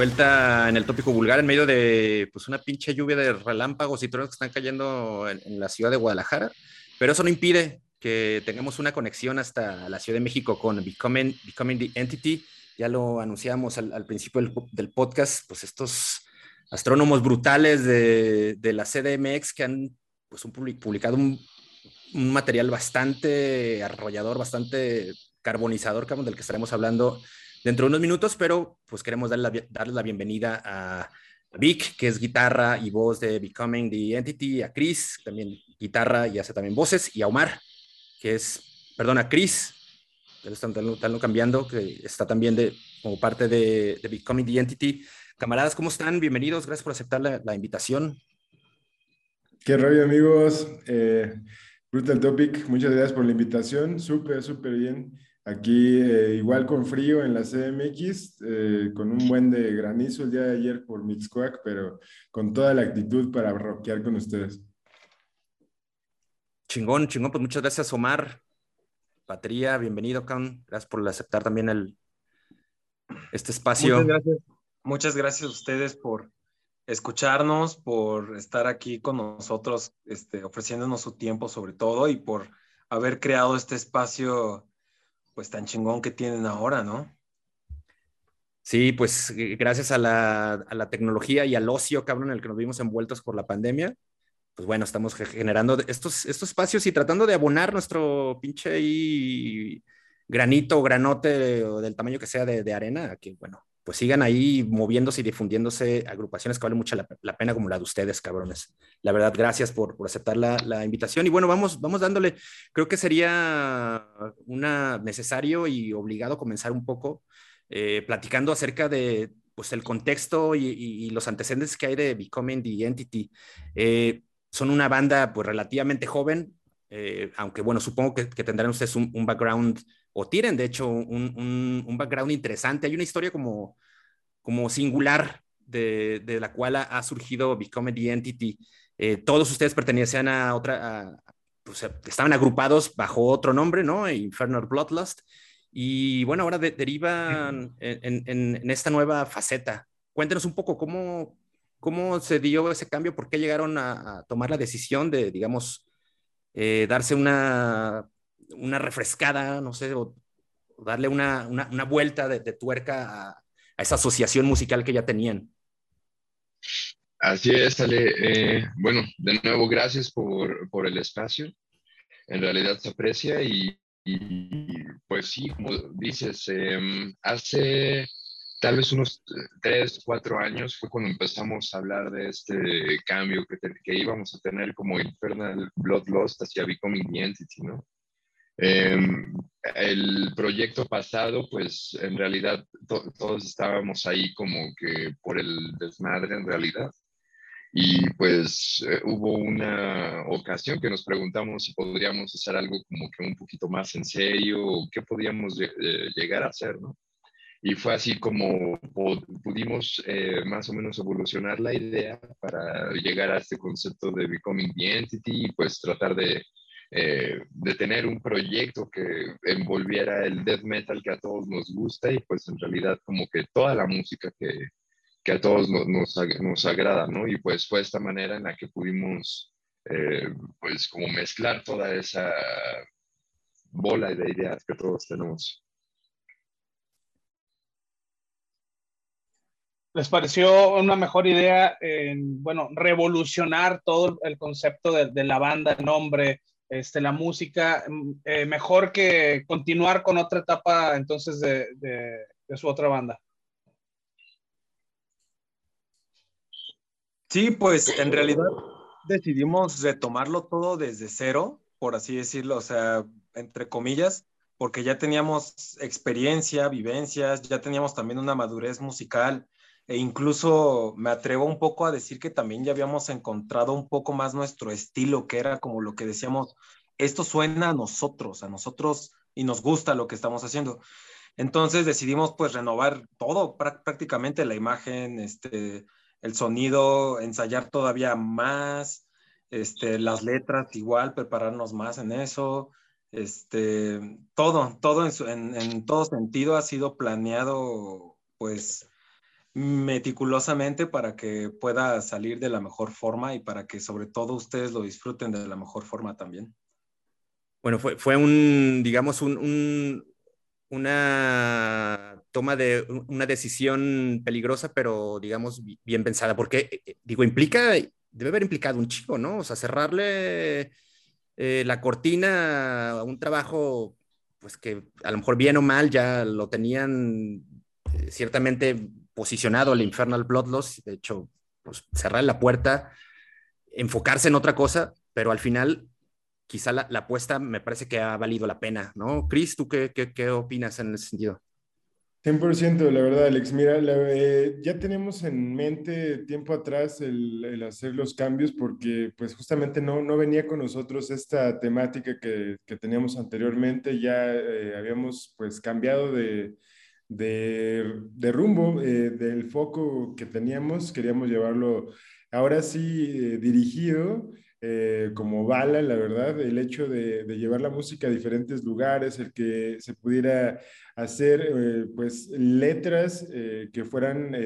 Vuelta en el tópico vulgar en medio de pues, una pinche lluvia de relámpagos y truenos que están cayendo en, la ciudad de Guadalajara, pero eso no impide que tengamos una conexión hasta la Ciudad de México con Becoming, Becoming the Entity. Ya lo anunciamos al, principio del, podcast, pues estos astrónomos brutales de, de la CDMX que han pues, un, publicado un, un, material bastante arrollador, bastante carbonizador, del que estaremos hablando dentro de unos minutos, pero pues queremos darle la, darle la bienvenida a Vic, que es guitarra y voz de Becoming the Entity, a Chris, también guitarra y hace también voces, y a Omar, que es, perdón, a Chris, están, están cambiando, que está también de, como parte de, Becoming the Entity. Camaradas, ¿cómo están? Bienvenidos, gracias por aceptar la, invitación. Qué rollo, amigos. Eh, Brutal Topic, muchas gracias por la invitación. Súper, súper bien. Aquí eh, igual con frío en la CMX, eh, con un buen de granizo el día de ayer por Mixcoac, pero con toda la actitud para rockear con ustedes. Chingón, chingón, pues muchas gracias Omar. Batería, bienvenido, Can. Gracias por aceptar también el, este espacio. Muchas gracias. Muchas gracias a ustedes por escucharnos, por estar aquí con nosotros, este, ofreciéndonos su tiempo sobre todo y por haber creado este espacio pues tan chingón que tienen ahora, ¿no? Sí, pues eh, gracias a la, a la tecnología y al ocio, cabrón, en el que nos vimos envueltos por la pandemia, pues bueno, estamos generando estos, estos espacios y tratando de abonar nuestro pinche ahí granito o granote del tamaño que sea de, de arena, que bueno, pues sigan ahí moviéndose y difundiéndose agrupaciones que valen mucho la, la, pena como la de ustedes, cabrones. La verdad, gracias por, por aceptar la, la, invitación. Y bueno, vamos, vamos dándole, creo que sería una necesario y obligado comenzar un poco eh, platicando acerca de pues, el contexto y, y, y, los antecedentes que hay de Becoming the Entity. Eh, son una banda pues relativamente joven, eh, aunque bueno, supongo que, que tendrán ustedes un, un background o tienen de hecho un, un, un, background interesante. Hay una historia como, como singular de, de la cual ha, surgido Become the Entity. Eh, todos ustedes pertenecían a otra, a, pues, estaban agrupados bajo otro nombre, ¿no? Infernal Bloodlust. Y bueno, ahora de, derivan en, en, en, esta nueva faceta. Cuéntenos un poco cómo, cómo se dio ese cambio, por qué llegaron a, a tomar la decisión de, digamos, eh, darse una una refrescada, no sé, o, darle una, una, una, vuelta de, tuerca a, esa asociación musical que ya tenían. Así es, Ale. Eh, bueno, de nuevo, gracias por, por, el espacio. En realidad se aprecia y, pues sí, como dices, eh, hace tal vez unos tres, cuatro años fue cuando empezamos a hablar de este cambio que, te, que íbamos a tener como Infernal Bloodlust hacia Becoming the Entity, ¿no? Eh, el proyecto pasado, pues en realidad to todos estábamos ahí como que por el desmadre en realidad. Y pues eh, hubo una ocasión que nos preguntamos si podríamos hacer algo como que un poquito más en serio, o qué podíamos eh, llegar a hacer, ¿no? Y fue así como pudimos eh, más o menos evolucionar la idea para llegar a este concepto de Becoming the Entity y pues tratar de eh, de tener un proyecto que envolviera el death metal que a todos nos gusta y pues en realidad como que toda la música que, que a todos nos, nos, nos, agrada, ¿no? Y pues fue esta manera en la que pudimos eh, pues como mezclar toda esa bola de ideas que todos tenemos. ¿Les pareció una mejor idea, en, bueno, revolucionar todo el concepto de, de la banda, el nombre, este, la música, mm, eh, mejor que continuar con otra etapa entonces de, de, de, su otra banda. Sí, pues en realidad decidimos retomarlo todo desde cero, por así decirlo, o sea, entre comillas, porque ya teníamos experiencia, vivencias, ya teníamos también una madurez musical, e incluso me atrevo un poco a decir que también ya habíamos encontrado un poco más nuestro estilo, que era como lo que decíamos, esto suena a nosotros, a nosotros y nos gusta lo que estamos haciendo. Entonces decidimos pues renovar todo, prácticamente la imagen, este, el sonido, ensayar todavía más, este, las letras igual, prepararnos más en eso, este, todo, todo en, en, en todo sentido ha sido planeado pues meticulosamente para que pueda salir de la mejor forma y para que sobre todo ustedes lo disfruten de la mejor forma también. Bueno, fue, fue un, digamos, un, un, una toma de una decisión peligrosa, pero digamos bien pensada, porque, eh, eh, digo, implica, debe haber implicado un chico, ¿no? O sea, cerrarle eh, la cortina a un trabajo, pues que a lo mejor bien o mal ya lo tenían ciertamente posicionado el Infernal Bloodlust, de hecho, pues cerrar la puerta, enfocarse en otra cosa, pero al final quizá la, apuesta me parece que ha valido la pena, ¿no? Chris, ¿tú qué, qué, qué opinas en ese sentido? 100%, la verdad, Alex. Mira, eh, ya tenemos en mente tiempo atrás el, hacer los cambios porque pues justamente no, no venía con nosotros esta temática que, que teníamos anteriormente. Ya eh, habíamos pues cambiado de, de, de rumbo eh, del foco que teníamos. Queríamos llevarlo ahora sí dirigido eh, como bala, la verdad, el hecho de, llevar la música a diferentes lugares, el que se pudiera hacer eh, pues letras eh, que fueran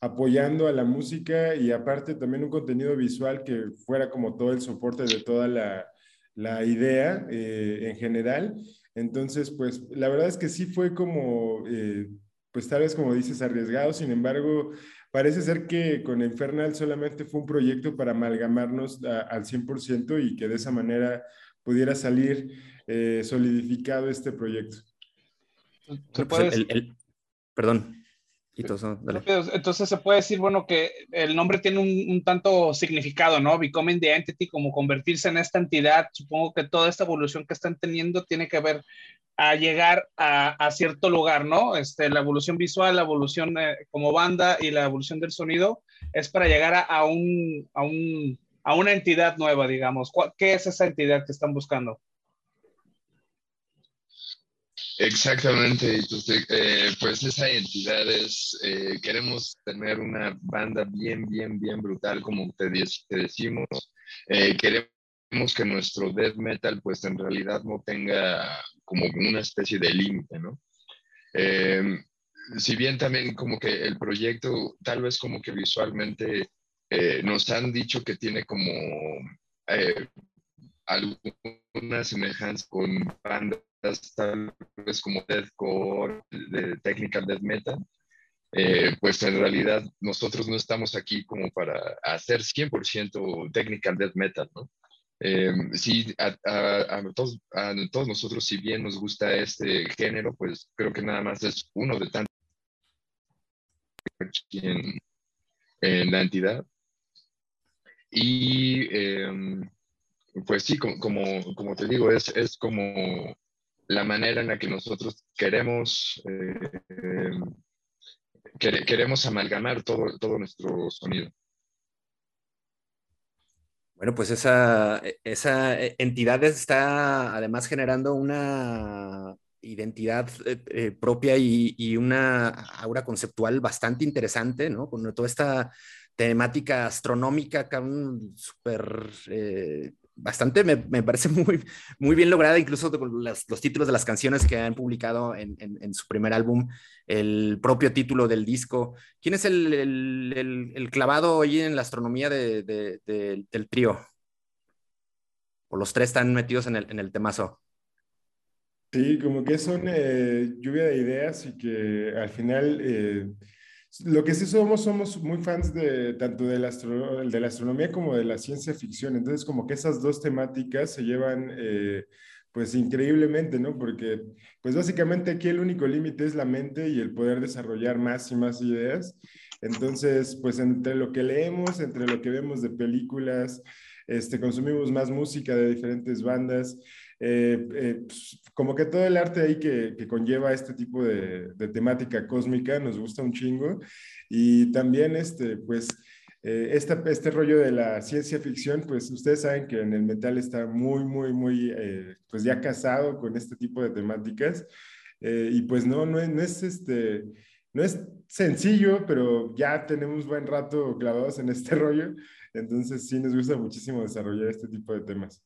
apoyando a la música y aparte también un contenido visual que fuera como todo el soporte de toda la, la idea en general. Entonces, pues la verdad es que sí fue como, pues tal vez como dices, arriesgado, sin embargo, Parece ser que con Infernal solamente fue un proyecto para amalgamarnos al 100% y que de esa manera pudiera salir eh, solidificado este proyecto. Pues, perdón. Entonces se puede decir, bueno, que el nombre tiene un, un, tanto significado, ¿no? Becoming the Entity, como convertirse en esta entidad. Supongo que toda esta evolución que están teniendo tiene que ver a llegar a, cierto lugar, ¿no? Este, la evolución visual, la evolución eh, como banda y la evolución del sonido es para llegar a, un, a, un, a una entidad nueva, digamos. ¿Qué es esa entidad que están buscando? Exactamente, entonces, eh, pues esa entidad es, eh, queremos tener una banda bien, bien, bien brutal, como te, te decimos, queremos que nuestro death metal pues en realidad no tenga como una especie de límite, ¿no? Em, si bien también como que el proyecto tal vez como que visualmente eh, nos han dicho que tiene como eh, alguna semejanza con bandas tal vez como deathcore, de technical death metal, eh, pues en realidad nosotros no estamos aquí como para hacer 100% technical death metal, ¿no? Eh, sí, a, todos, a, todos, nosotros, si bien nos gusta este género, pues creo que nada más es uno de tantos en, en la entidad. Y em, pues sí, como, como, te digo, es, es como la manera en la que nosotros queremos, eh, queremos amalgamar todo, todo nuestro sonido. Bueno, pues esa, esa entidad está además generando una identidad eh, eh, propia y, una aura conceptual bastante interesante, ¿no? Con toda esta temática astronómica, súper eh, bastante, me, me, parece [LAUGHS] muy, muy bien lograda, incluso los, los títulos de las canciones que han publicado en, en, su primer álbum, el propio título del disco. ¿Quién es el, el, clavado ahí en la astronomía de, de, del trío? ¿O los tres están metidos en el, en el temazo? Sí, como que son eh, lluvia de ideas y que al final... Eh, lo que sí somos, somos muy fans de tanto de la, de la astronomía como de la ciencia ficción. Entonces, como que esas dos temáticas se llevan, eh, pues, increíblemente, ¿no? Porque, pues, básicamente aquí el único límite es la mente y el poder desarrollar más y más ideas. Entonces, pues, entre lo que leemos, entre lo que vemos de películas, este, consumimos más música de diferentes bandas. Eh, eh, pues, como que todo el arte ahí que, que conlleva este tipo de, de, temática cósmica nos gusta un chingo. Y también, este, pues, eh, este, este rollo de la ciencia ficción, pues ustedes saben que en el metal está muy, muy, muy, pues ya casado con este tipo de temáticas. y pues no, no, no es este... No es sencillo, pero ya tenemos buen rato clavados en este [LAUGHS] rollo. Entonces sí nos gusta muchísimo desarrollar este tipo de temas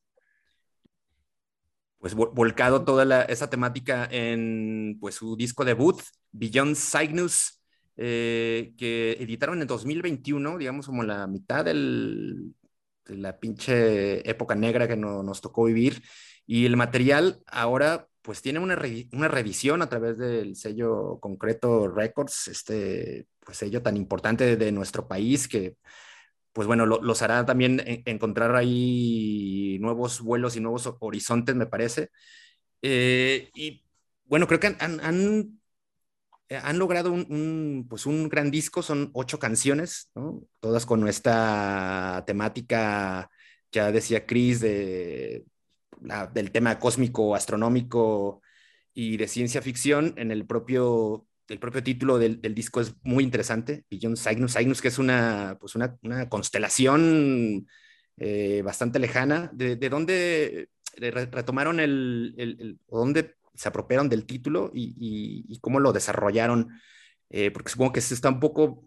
pues volcado toda esa temática en pues su disco debut, Beyond Cygnus, eh, que editaron en 2021, digamos como la mitad del, de la pinche época negra que nos tocó vivir. Y el material ahora pues tiene una, una revisión a través del sello Concreto Records, este pues sello tan importante de nuestro país que pues bueno, los hará también encontrar ahí nuevos vuelos y nuevos horizontes, me parece. Eh, y bueno, creo que han, han, logrado un, pues un gran disco, son ocho canciones, ¿no? todas con nuestra temática, ya decía Chris, de del tema cósmico, astronómico y de ciencia ficción en el propio, el propio título del, disco es muy interesante, Beyond Cygnus, Cygnus que es una, pues una, constelación eh, bastante lejana, de, de dónde retomaron el, dónde se apropiaron del título y, cómo lo desarrollaron, eh, porque supongo que está un poco,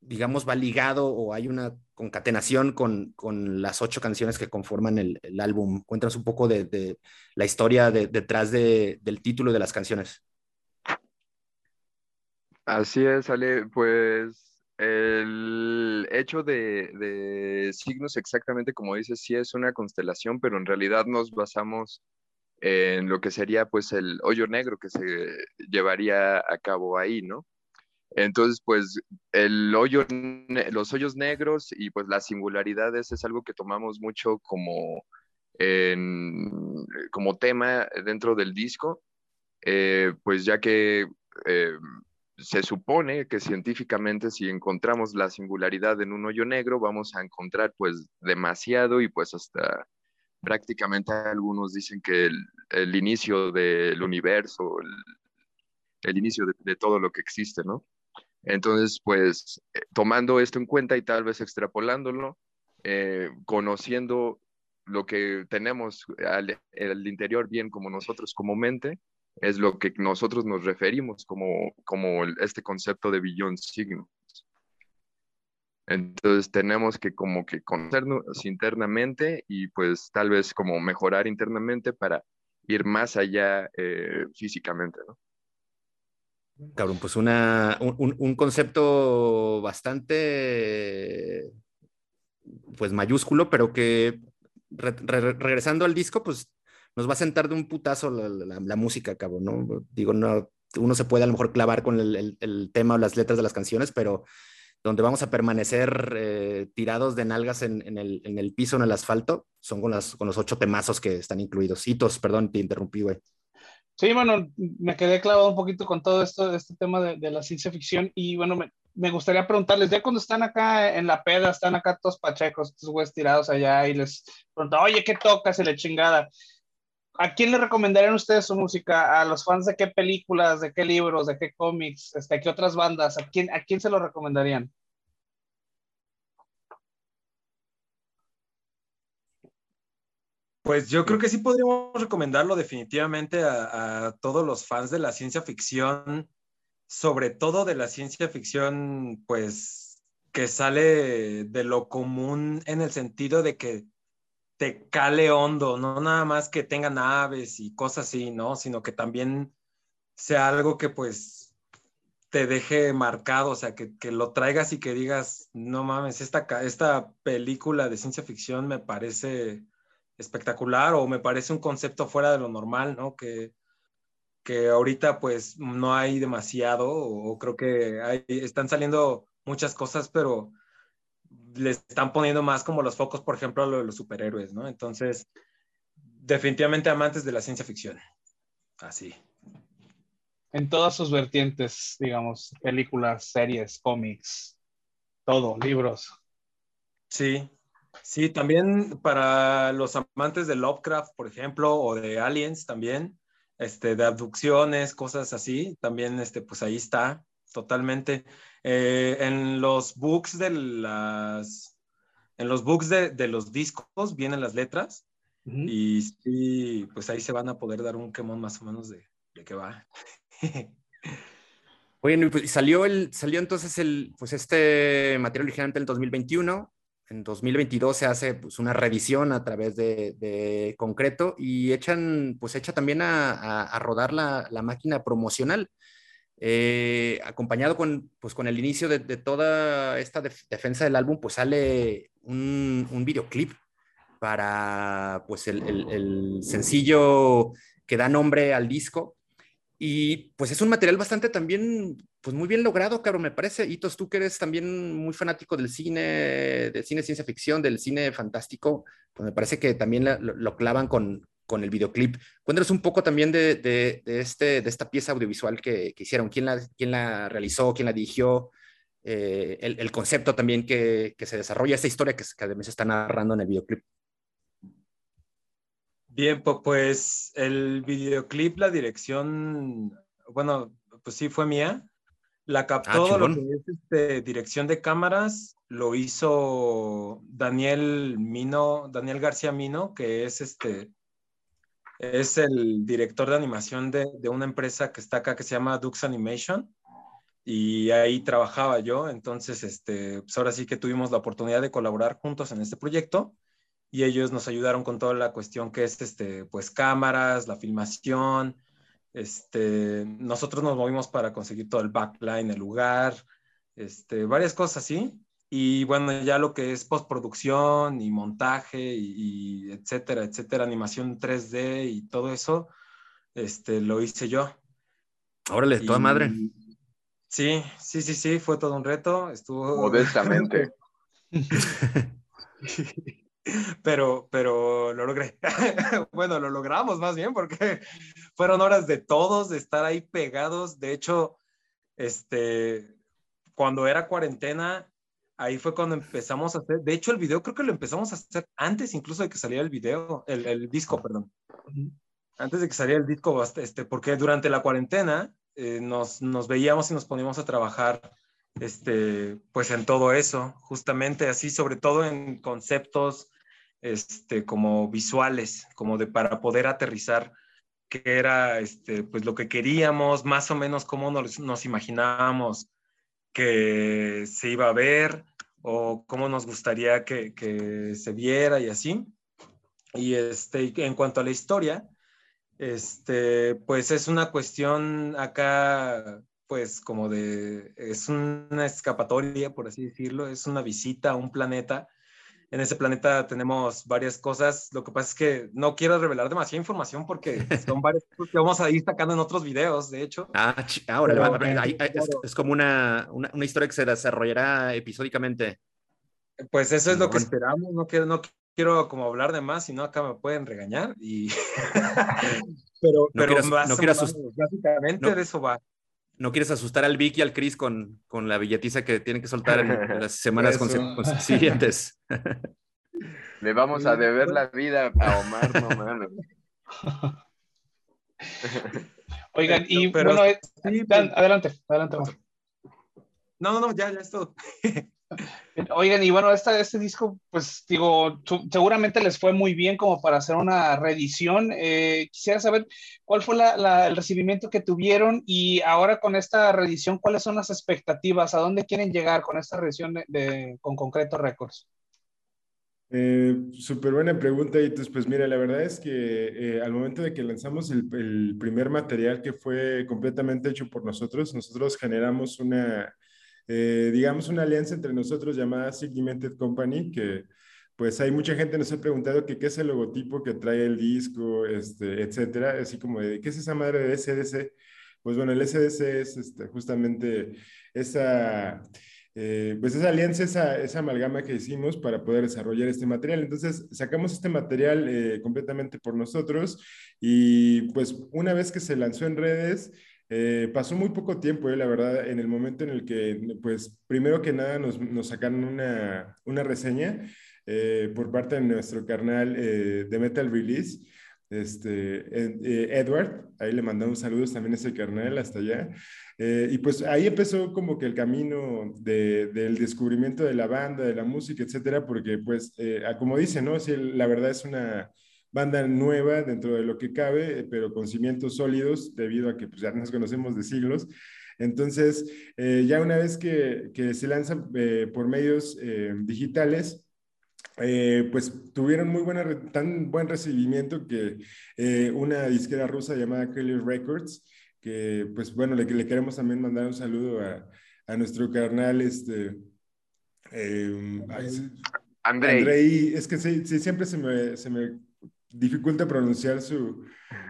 digamos, va ligado o hay una concatenación con, con las ocho canciones que conforman el, álbum. Cuéntanos un poco de, la historia detrás del título de las canciones. Así es, Ale, pues el hecho de, de, signos exactamente como dices, sí es una constelación, pero en realidad nos basamos en lo que sería pues el hoyo negro que se llevaría a cabo ahí, ¿no? Entonces, pues el hoyo, los hoyos negros y pues las singularidades es algo que tomamos mucho como, como tema dentro del disco, eh, pues ya que eh, se supone que científicamente si encontramos la singularidad en un hoyo negro, vamos a encontrar pues demasiado y pues hasta prácticamente algunos dicen que el, inicio del universo, el, inicio de, todo lo que existe, ¿no? Entonces, pues, eh, tomando esto en cuenta y tal vez extrapolándolo, eh, conociendo lo que tenemos al, interior bien como nosotros como mente, es lo que nosotros nos referimos como, como este concepto de billón signos. Entonces tenemos que como que conocernos internamente y pues tal vez como mejorar internamente para ir más allá eh, físicamente, ¿no? Cabrón, pues una, un, concepto bastante, pues mayúsculo, pero que regresando al disco, pues nos va a sentar de un putazo la, música, cabrón, ¿no? Digo, no, uno se puede a lo mejor clavar con el, tema o las letras de las canciones, pero donde vamos a permanecer eh, tirados de nalgas en, el, piso, en el asfalto, son con, las, con los ocho temazos que están incluidos. Hitos, perdón, te interrumpí, güey. Sí, bueno, me quedé clavado un poquito con todo esto, este tema de, de la ciencia ficción y bueno, me, me, gustaría preguntarles, ya cuando están acá en la peda, están acá todos pachecos, estos güeyes tirados allá y les preguntan, oye, ¿qué tocas? Y la chingada. ¿A quién le recomendarían ustedes su música? ¿A los fans de qué películas, de qué libros, de qué cómics, este, qué otras bandas? ¿A quién, ¿A quién se lo recomendarían? Pues yo creo que sí podríamos recomendarlo definitivamente a, a, todos los fans de la ciencia ficción, sobre todo de la ciencia ficción, pues que sale de lo común en el sentido de que te cale hondo, no nada más que tenga naves y cosas así, ¿no? Sino que también sea algo que pues te deje marcado, o sea, que, lo traigas y que digas, no mames, esta, esta película de ciencia ficción me parece espectacular o me parece un concepto fuera de lo normal, ¿no? Que, que ahorita pues no hay demasiado o, creo que hay, están saliendo muchas cosas, pero le están poniendo más como los focos, por ejemplo, a lo de los superhéroes, ¿no? Entonces, definitivamente amantes de la ciencia ficción. Así. En todas sus vertientes, digamos, películas, series, cómics, todo, libros. Sí, sí, también para los amantes de Lovecraft, por ejemplo, o de Aliens también, este, de abducciones, cosas así, también, este, pues ahí está, totalmente. Eh, en los books de las, en los books de, los discos vienen las letras y sí, pues ahí se van a poder dar un quemón más o menos de, de qué va. [LAUGHS] Oye, pues salió, el, salió entonces el, pues este material originalmente en el 2021. En 2022 se hace pues, una revisión a través de, concreto y echan, pues echa también a, rodar la, la, máquina promocional. Eh, acompañado con, pues, con el inicio de, toda esta defensa del álbum, pues sale un, videoclip para pues, el, sencillo que da nombre al disco. Y pues es un material bastante también, pues muy bien logrado, claro, me parece. Hitos, tú que eres también muy fanático del cine, del cine ciencia ficción, del cine fantástico, pues me parece que también lo clavan con, con el videoclip. Cuéntanos un poco también de, de, este, de esta pieza audiovisual que, que, hicieron, quién la, quién la realizó, quién la dirigió, eh, el, el, concepto también que, que, se desarrolla, esa historia que, que además se está narrando en el videoclip. Bien, pues el videoclip, la dirección, bueno, pues sí fue mía. La captó Ah, lo que es este, dirección de cámaras, lo hizo Daniel Mino, Daniel García Mino, que es este, es el director de animación de, de una empresa que está acá que se llama Dux Animation. Y ahí trabajaba yo, entonces, este, pues ahora sí que tuvimos la oportunidad de colaborar juntos en este proyecto y ellos nos ayudaron con toda la cuestión que es, este, pues, cámaras, la filmación, este, nosotros nos movimos para conseguir todo el backline, el lugar, este, varias cosas así. Y bueno, ya lo que es postproducción y montaje y, y etcétera, etcétera, animación 3D y todo eso, este, lo hice yo. Órale, toda Y- madre. Sí, sí, sí, sí, fue todo un reto. Estuvo. Modestamente. [LAUGHS] [LAUGHS] pero, pero lo logré. [LAUGHS] bueno, lo logramos más bien porque fueron horas de todos, de estar ahí pegados. De hecho, este, cuando era cuarentena, ahí fue cuando empezamos a hacer. De hecho, el video creo que lo empezamos a hacer antes incluso de que saliera el video, el, el disco, perdón. Antes de que saliera el disco, este, porque durante la cuarentena eh, nos, nos veíamos y nos poníamos a trabajar este, pues en todo eso, justamente así, sobre todo en conceptos este, como visuales, como de para poder aterrizar qué era este, pues lo que queríamos, más o menos cómo nos, nos imaginábamos que se iba a ver o cómo nos gustaría que, que se viera y así. Y este, en cuanto a la historia, este, pues es una cuestión acá, pues como de, es una escapatoria, por así decirlo, es una visita a un planeta. En ese planeta tenemos varias cosas. Lo que pasa es que no quiero revelar demasiada información porque [LAUGHS] son varias cosas que vamos a ir sacando en otros videos, de hecho. Ah, ah, órale, Pero, va, es, es como una, una, una historia que se desarrollará episódicamente. Pues eso es lo que esperamos. No quiero, no quiero como hablar de más, si no acá me pueden regañar. Y... [LAUGHS] [LAUGHS] pero No pero quieras- más no quieras sus- básicamente no. de eso va. No quieres asustar al Vic y al Chris con, con la billetiza que tienen que soltar en, [LAUGHS] las semanas [LAUGHS] siguientes. Le vamos a deber la vida a Omar, no [LAUGHS] mames. Oigan, y Pero- bueno, eh, Sí, pues- adelante, adelante. Omar. No, no, no, ya, ya es todo. Oigan, y bueno, esta, este disco, pues digo, su- seguramente les fue muy bien como para hacer una reedición. Eh, quisiera saber cuál fue la- la- el recibimiento que tuvieron y ahora con esta reedición, ¿cuáles son las expectativas? ¿A dónde quieren llegar con esta reedición de, de- con Concreto Records? Eh, Súper buena pregunta, y pues mira, la verdad es que eh, al momento de que lanzamos el, el primer material que fue completamente hecho por nosotros, nosotros generamos una, eh, digamos, una alianza entre nosotros llamada Segmented Company, que pues hay mucha gente nos ha preguntado que qué es el logotipo que trae el disco, este, etcétera, así como de, ¿qué es esa madre de SDC? Pues bueno, el SDC es este, justamente esa eh, pues esa alianza, esa, esa amalgama que hicimos para poder desarrollar este material. Entonces, sacamos este material eh, completamente por nosotros y pues una vez que se lanzó en redes, eh, pasó muy poco tiempo, eh, la verdad, en el momento en el que, pues, primero que nada nos, sacaron una, reseña eh, por parte de nuestro carnal eh, de Metal Release, este, Ed- Edward, ahí le mandamos saludos también a ese carnal hasta allá. Y pues ahí empezó como que el camino de- del descubrimiento de la banda, de la música, etcétera, porque pues, ah, como dice, ¿no? Sí, la verdad es una banda nueva dentro de lo que cabe, eh, pero con cimientos sólidos, debido a que pues, ya nos conocemos de siglos. Entonces, eh, ya una vez que, que se lanza eh, por medios eh, digitales, pues tuvieron muy buena, tan buen recibimiento que una disquera rusa llamada Kelly Records, que pues bueno, le, le queremos también mandar un saludo a, a nuestro carnal, este, se- Andrei, Andrei, es que sí, sí, siempre se me, se me dificulta pronunciar su,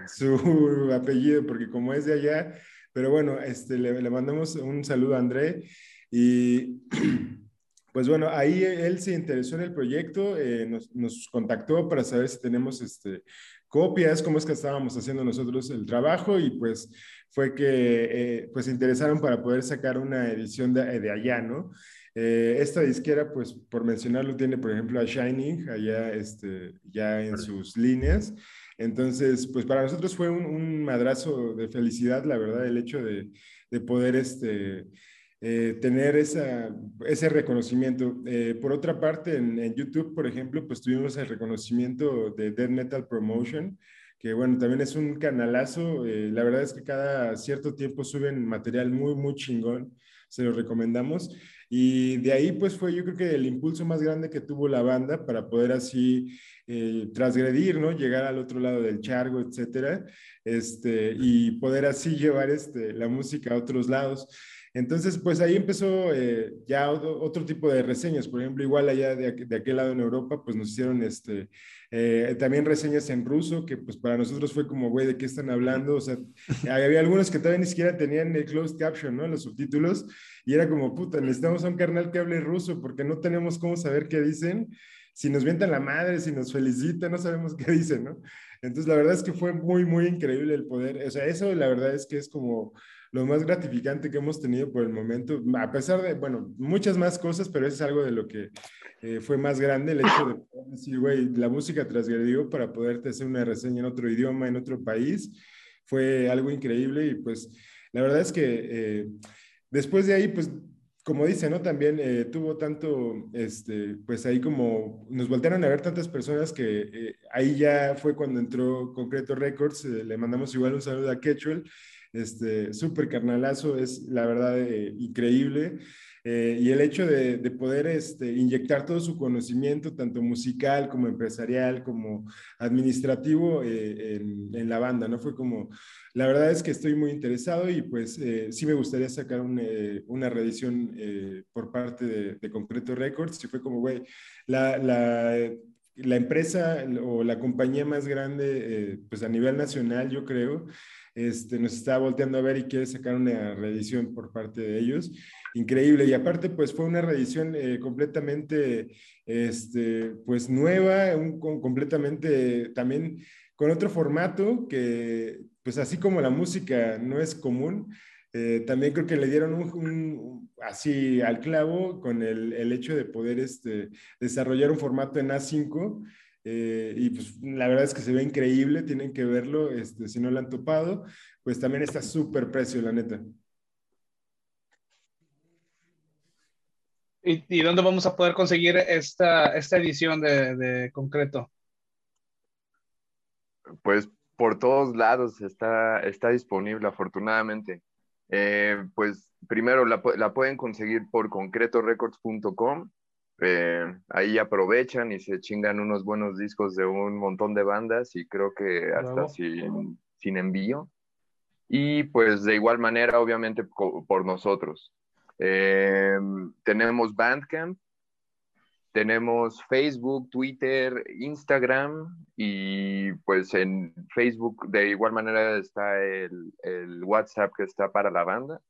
su [LAUGHS] apellido, porque como es de allá, pero bueno, este, le, le mandamos un saludo a André y [CLEARS THROAT] pues bueno, ahí él se interesó en el proyecto, eh, nos, nos contactó para saber si tenemos este, copias, cómo es que estábamos haciendo nosotros el trabajo y pues fue que eh, pues se interesaron para poder sacar una edición de, de allá, ¿no? Eh, esta disquera, pues por mencionarlo, tiene por ejemplo a Shining allá este, ya en sus líneas. Entonces, pues para nosotros fue un, madrazo de felicidad, la verdad, el hecho de, de poder este, eh, tener esa, ese reconocimiento. Eh, por otra parte, en, en, YouTube, por ejemplo, pues tuvimos el reconocimiento de Dead Metal Promotion, que bueno, también es un canalazo. Eh, la verdad es que cada cierto tiempo suben material muy, muy chingón. Se lo recomendamos. Y de ahí, pues fue yo creo que el impulso más grande que tuvo la banda para poder así eh, transgredir, ¿no? Llegar al otro lado del chargo, etcétera, este, y poder así llevar este, la música a otros lados. Entonces, pues ahí empezó eh, ya otro, tipo de reseñas. Por ejemplo, igual allá de, de, aquel lado en Europa, pues nos hicieron este, eh, también reseñas en ruso, que pues para nosotros fue como, güey, ¿de qué están hablando? O sea, [LAUGHS] había algunos que todavía ni siquiera tenían el closed caption, ¿no? Los subtítulos. Y era como, puta, necesitamos a un carnal que hable ruso porque no tenemos cómo saber qué dicen. Si nos vientan la madre, si nos felicitan, no sabemos qué dicen, ¿no? Entonces, la verdad es que fue muy, muy increíble el poder. O sea, eso la verdad es que es como lo más gratificante que hemos tenido por el momento, a pesar de, bueno, muchas más cosas, pero eso es algo de lo que eh, fue más grande, el hecho de decir, güey, la música transgredió para poderte hacer una reseña en otro idioma, en otro país, fue algo increíble y pues la verdad es que eh, después de ahí, pues como dice, ¿no? También eh, tuvo tanto, este, pues ahí como nos voltearon a ver tantas personas que ahí ya fue cuando entró Concreto Records, le mandamos igual un saludo a Quechuel, este, súper carnalazo, es la verdad eh, increíble. Eh, y el hecho de, poder este, inyectar todo su conocimiento, tanto musical como empresarial, como administrativo, eh, en, la banda, ¿no? Fue como, la verdad es que estoy muy interesado y pues sí me gustaría sacar una reedición por parte de, Concreto Records y fue como, güey, la, la, la, empresa o la compañía más grande, pues a nivel nacional, yo creo, este, nos está volteando a ver y quiere sacar una reedición por parte de ellos. Increíble. Y aparte, pues fue una reedición eh, completamente, este, pues nueva, un, completamente también con otro formato que, pues así como la música no es común, eh, también creo que le dieron un, así al clavo con el, el hecho de poder este, desarrollar un formato en A5 eh, y pues la verdad es que se ve increíble, tienen que verlo, este, si no lo han topado, pues también está súper precio, la neta. ¿Y, dónde vamos a poder conseguir esta, esta edición de, de, concreto? Pues por todos lados está, está disponible, afortunadamente. Eh, pues primero la, la, pueden conseguir por concretorecords.com eh, ahí aprovechan y se chingan unos buenos discos de un montón de bandas y creo que hasta sin, sin, envío. Y pues de igual manera, obviamente, por nosotros. Eh, tenemos Bandcamp, tenemos Facebook, Twitter, Instagram y pues en Facebook de igual manera está el, el WhatsApp que está para la banda.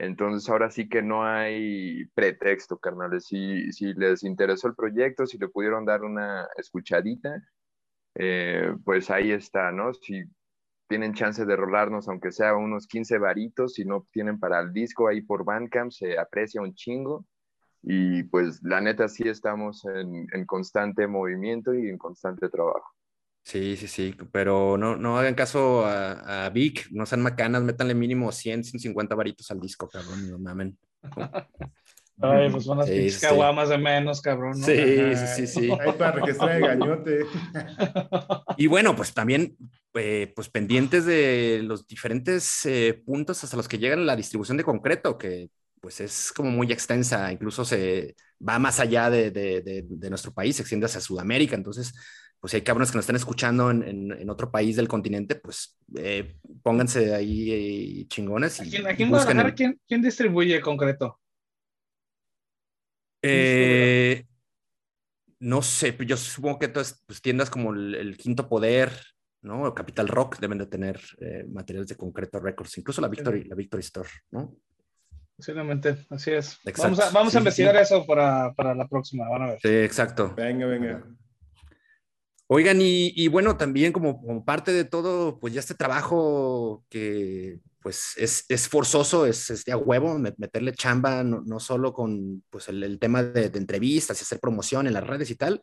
Entonces ahora sí que no hay pretexto, carnales. Si, les interesó el proyecto, si le pudieron dar una escuchadita, eh, pues ahí está, ¿no? Si tienen chance de rolarnos, aunque sea unos 15 varitos, si no tienen para el disco ahí por Bandcamp, se aprecia un chingo. Y pues la neta sí estamos en constante movimiento y en constante trabajo. Sí, sí, sí, pero no, no hagan caso a, a Vic, no sean macanas, métanle mínimo 100, 150 varitos al disco, cabrón, no mamen. [LAUGHS] Ay, pues unas sí, sí. de menos, cabrón. ¿no? Sí, sí, sí, sí. Ahí para que esté gañote. [LAUGHS] Y bueno, pues también, eh, pues pendientes de los diferentes eh, puntos hasta los que llegan la distribución de concreto, que pues es como muy extensa, incluso se va más allá de, de, de, de nuestro país, se extiende hacia Sudamérica, entonces pues si hay cabrones que nos están escuchando en, en, otro país del continente, pues eh, pónganse ahí eh, chingones. Y, ¿Aquí en Guadalajara ¿quién, quién, distribuye concreto? Eh, no sé, yo supongo que todas pues, tiendas como el, Quinto Poder, ¿no? O Capital Rock deben de tener eh, materiales de concreto records, incluso la Victory, la Victory Store, ¿no? Posiblemente, así es. Vamos a, vamos a investigar eso para, para, la próxima, van a ver. Sí, exacto. Venga, venga. Oigan, y, bueno, también como, parte de todo, pues ya este trabajo que pues es, es, forzoso, es, es de a huevo meterle chamba, no, no solo con pues el, tema de, de, entrevistas y hacer promoción en las redes y tal,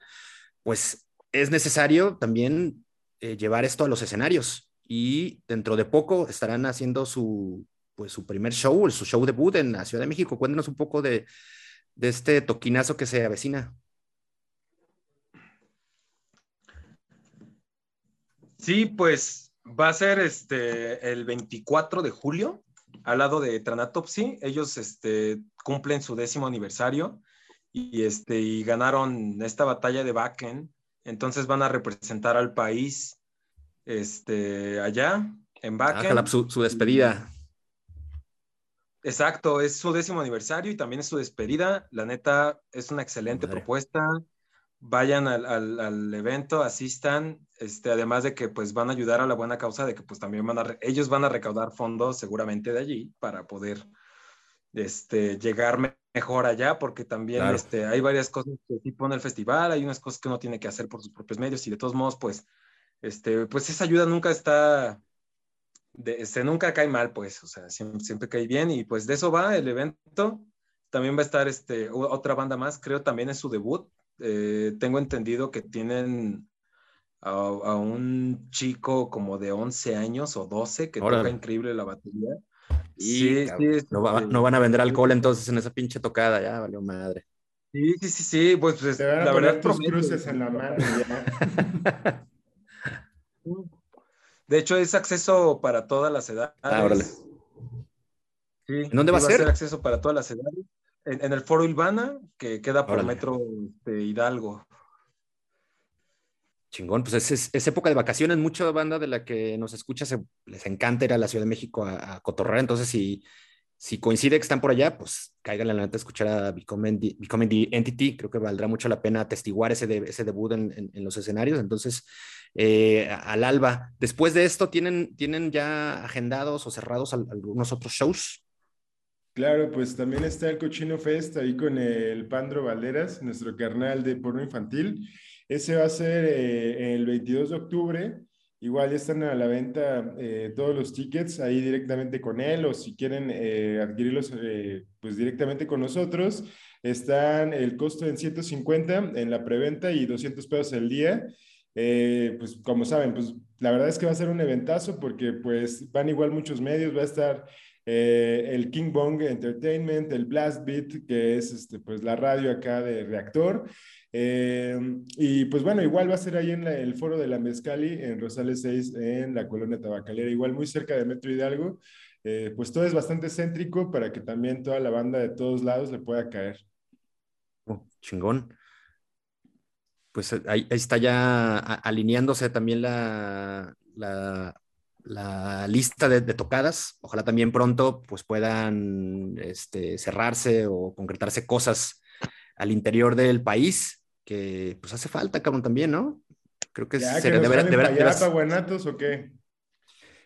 pues es necesario también eh, llevar esto a los escenarios y dentro de poco estarán haciendo su, pues, su primer show, su show debut en la Ciudad de México. Cuéntanos un poco de, de este toquinazo que se avecina. Sí, pues va a ser este el 24 de julio al lado de Tranatopsy. Ellos este, cumplen su décimo aniversario y, este, y ganaron esta batalla de Bakken. Entonces van a representar al país este, allá en Bakken. Ah, su, su despedida. Exacto, es su décimo aniversario y también es su despedida. La neta, es una excelente Madre. propuesta. Vayan al, al, al, evento, asistan, este, además de que pues van a ayudar a la buena causa de que pues también van a, ellos van a recaudar fondos seguramente de allí para poder este, llegar mejor allá, porque también claro. este, hay varias cosas que sí pone el festival, hay unas cosas que uno tiene que hacer por sus propios medios y de todos modos pues, este, pues esa ayuda nunca está de, este, nunca cae mal, pues, o sea, siempre, siempre, cae bien y pues de eso va el evento. También va a estar este, otra banda más, creo también es su debut. Eh, tengo entendido que tienen a, a, un chico como de 11 años o 12 que Órale. toca increíble la batería. Sí, sí, sí, no, va, no, van a vender alcohol entonces en esa pinche tocada, ya valió madre. Sí, sí, sí, sí, pues, pues Te van a la verdad. tus cruces en la mano ya. [LAUGHS] De hecho, es acceso para todas las edades. Ah, órale. Sí, ¿En dónde va a ser? a ser acceso para todas las edades. En, en el Foro Ilvana, que queda por órale. metro de Hidalgo. Chingón, pues es, es, es, época de vacaciones, mucha banda de la que nos escucha se, les encanta ir a la Ciudad de México a, a cotorrar, entonces si, si coincide que están por allá, pues caigan la neta a escuchar a Becoming the, Becoming the, Entity, creo que valdrá mucho la pena atestiguar ese, de, ese debut en, en, en, los escenarios, entonces eh, al alba. Después de esto, ¿tienen, ¿tienen ya agendados o cerrados algunos otros shows? Claro, pues también está el Cochino Fest ahí con el Pandro Valderas, nuestro carnal de porno infantil. Ese va a ser eh, el 22 de octubre. Igual ya están a la venta eh, todos los tickets ahí directamente con él o si quieren eh, adquirirlos pues directamente con nosotros. Están el costo en 150 en la preventa y 200 pesos el día. pues como saben, pues la verdad es que va a ser un eventazo porque pues van igual muchos medios, va a estar eh, el King Bong Entertainment, el Blast Beat, que es este, pues, la radio acá de Reactor. Eh, y pues bueno, igual va a ser ahí en el foro de la Mezcali, en Rosales 6, en la colonia tabacalera, igual muy cerca de Metro Hidalgo. Eh, pues todo es bastante céntrico para que también toda la banda de todos lados le pueda caer. Oh, chingón. Pues ahí, ahí está ya alineándose también la, la la lista de, de, tocadas. Ojalá también pronto pues puedan este, cerrarse o concretarse cosas al interior del país que pues hace falta, cabrón, también, ¿no? Creo que, ya, se que de ver, de ver, de ver, buenatos o qué?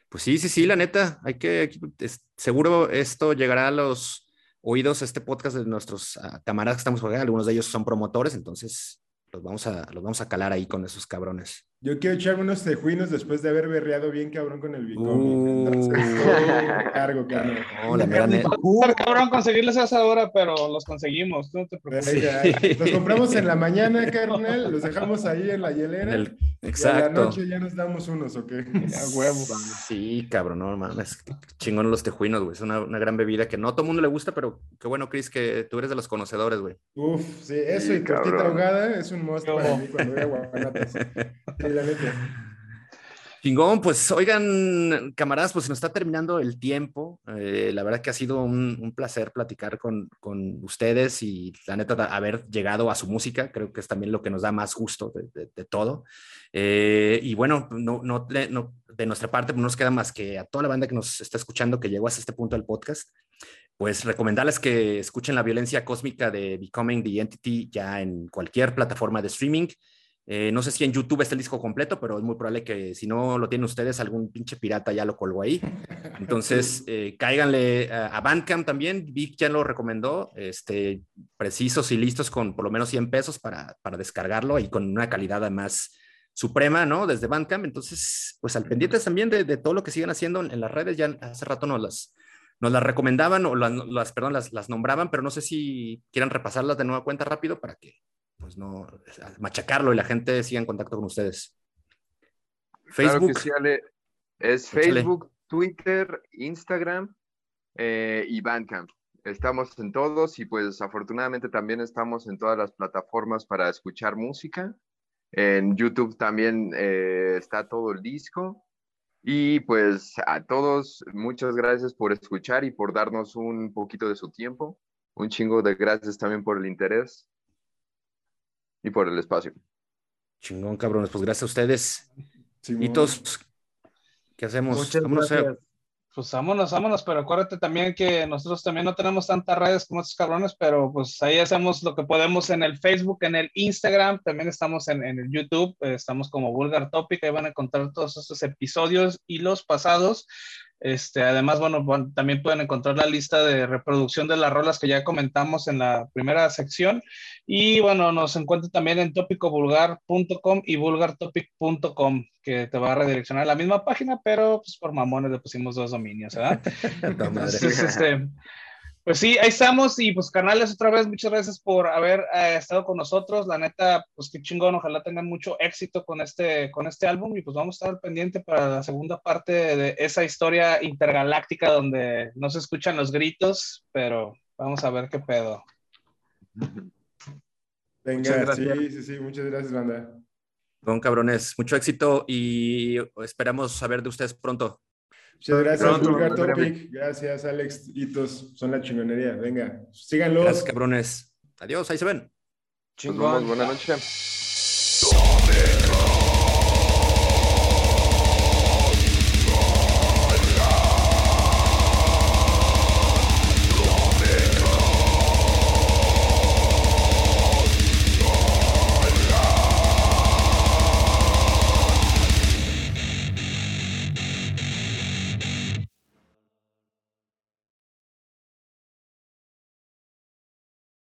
Pues sí, sí, sí, la neta, hay que, es, seguro esto llegará a los oídos, este podcast de nuestros uh, camaradas que estamos jugando, algunos de ellos son promotores, entonces los vamos a, los vamos a calar ahí con esos cabrones. Yo quiero echarme unos tejuinos después de haber berreado bien cabrón con el bicomi. Uh, [LAUGHS] cargo, cabrón. No, la mera neta. cabrón conseguirles a esa hora, pero los conseguimos, no te preocupes. Los compramos en la mañana, carnal, los dejamos ahí en la hielera. El, exacto. Y a la noche ya nos damos unos, ¿ok? [LAUGHS] A huevo. Sí, cabrón, no mames. Chingón los tejuinos, güey. Es una, una, gran bebida que no a todo mundo le gusta, pero qué bueno, Chris, que tú eres de los conocedores, güey. Uf, sí, eso sí, y tortita ahogada es un must para mí cuando voy a. [LAUGHS] la Chingón, pues oigan, camaradas, pues se nos está terminando el tiempo. Eh, la verdad que ha sido un, un placer platicar con, con, ustedes y la neta haber llegado a su música, creo que es también lo que nos da más gusto de, de, de todo. Eh, y bueno, no, no, no, de nuestra parte no nos queda más que a toda la banda que nos está escuchando, que llegó hasta este punto del podcast, pues recomendarles que escuchen la violencia cósmica de Becoming the Entity ya en cualquier plataforma de streaming. Eh, no sé si en YouTube está el disco completo, pero es muy probable que si no lo tienen ustedes, algún pinche pirata ya lo colgó ahí. [LAUGHS] Entonces, eh, cáiganle a, a Bandcamp también. Vic ya lo recomendó, este, precisos y listos con por lo menos 100 pesos para, para descargarlo y con una calidad además suprema, ¿no? Desde Bandcamp. Entonces, pues al pendientes también de, de, todo lo que siguen haciendo en, en, las redes. Ya hace rato nos las, nos las recomendaban o las, las perdón, las, las, nombraban, pero no sé si quieran repasarlas de nueva cuenta rápido para que, pues no, machacarlo y la gente siga en contacto con ustedes. Facebook. Claro sí, Ale. Es Facebook, Twitter, Instagram eh, y Bandcamp. Estamos en todos y pues afortunadamente también estamos en todas las plataformas para escuchar música. En YouTube también eh, está todo el disco. Y pues a todos, muchas gracias por escuchar y por darnos un poquito de su tiempo. Un chingo de gracias también por el interés y por el espacio. Chingón, cabrones. Pues gracias a ustedes. y todos, ¿qué hacemos? Muchas gracias. Pues vámonos, vámonos, pero acuérdate también que nosotros también no tenemos tantas redes como estos cabrones, pero pues ahí hacemos lo que podemos en el Facebook, en el Instagram, también estamos en, en el YouTube, eh, estamos como Vulgar Topic, ahí van a encontrar todos estos episodios y los pasados. Este, además, bueno, también pueden encontrar la lista de reproducción de las rolas que ya comentamos en la primera sección. Y bueno, nos encuentran también en tópicovulgar.com y vulgartopic.com, que te va a redireccionar a la misma página, pero pues por mamones le pusimos dos dominios, ¿verdad? [LAUGHS] Entonces, este, pues sí, ahí estamos y pues canales otra vez, muchas gracias por haber eh, estado con nosotros. La neta, pues qué chingón, ojalá tengan mucho éxito con este, con este álbum y pues vamos a estar pendiente para la segunda parte de esa historia intergaláctica donde no se escuchan los gritos, pero vamos a ver qué pedo. Venga, sí, sí, sí, muchas gracias, banda. Don cabrones, mucho éxito y esperamos saber de ustedes pronto. Muchas gracias, Vulgar Topic. Gracias, Alex. Hitos, son la chingonería. Venga, síganlos. Gracias, cabrones. Adiós, ahí se ven. Chingón. buenas noches.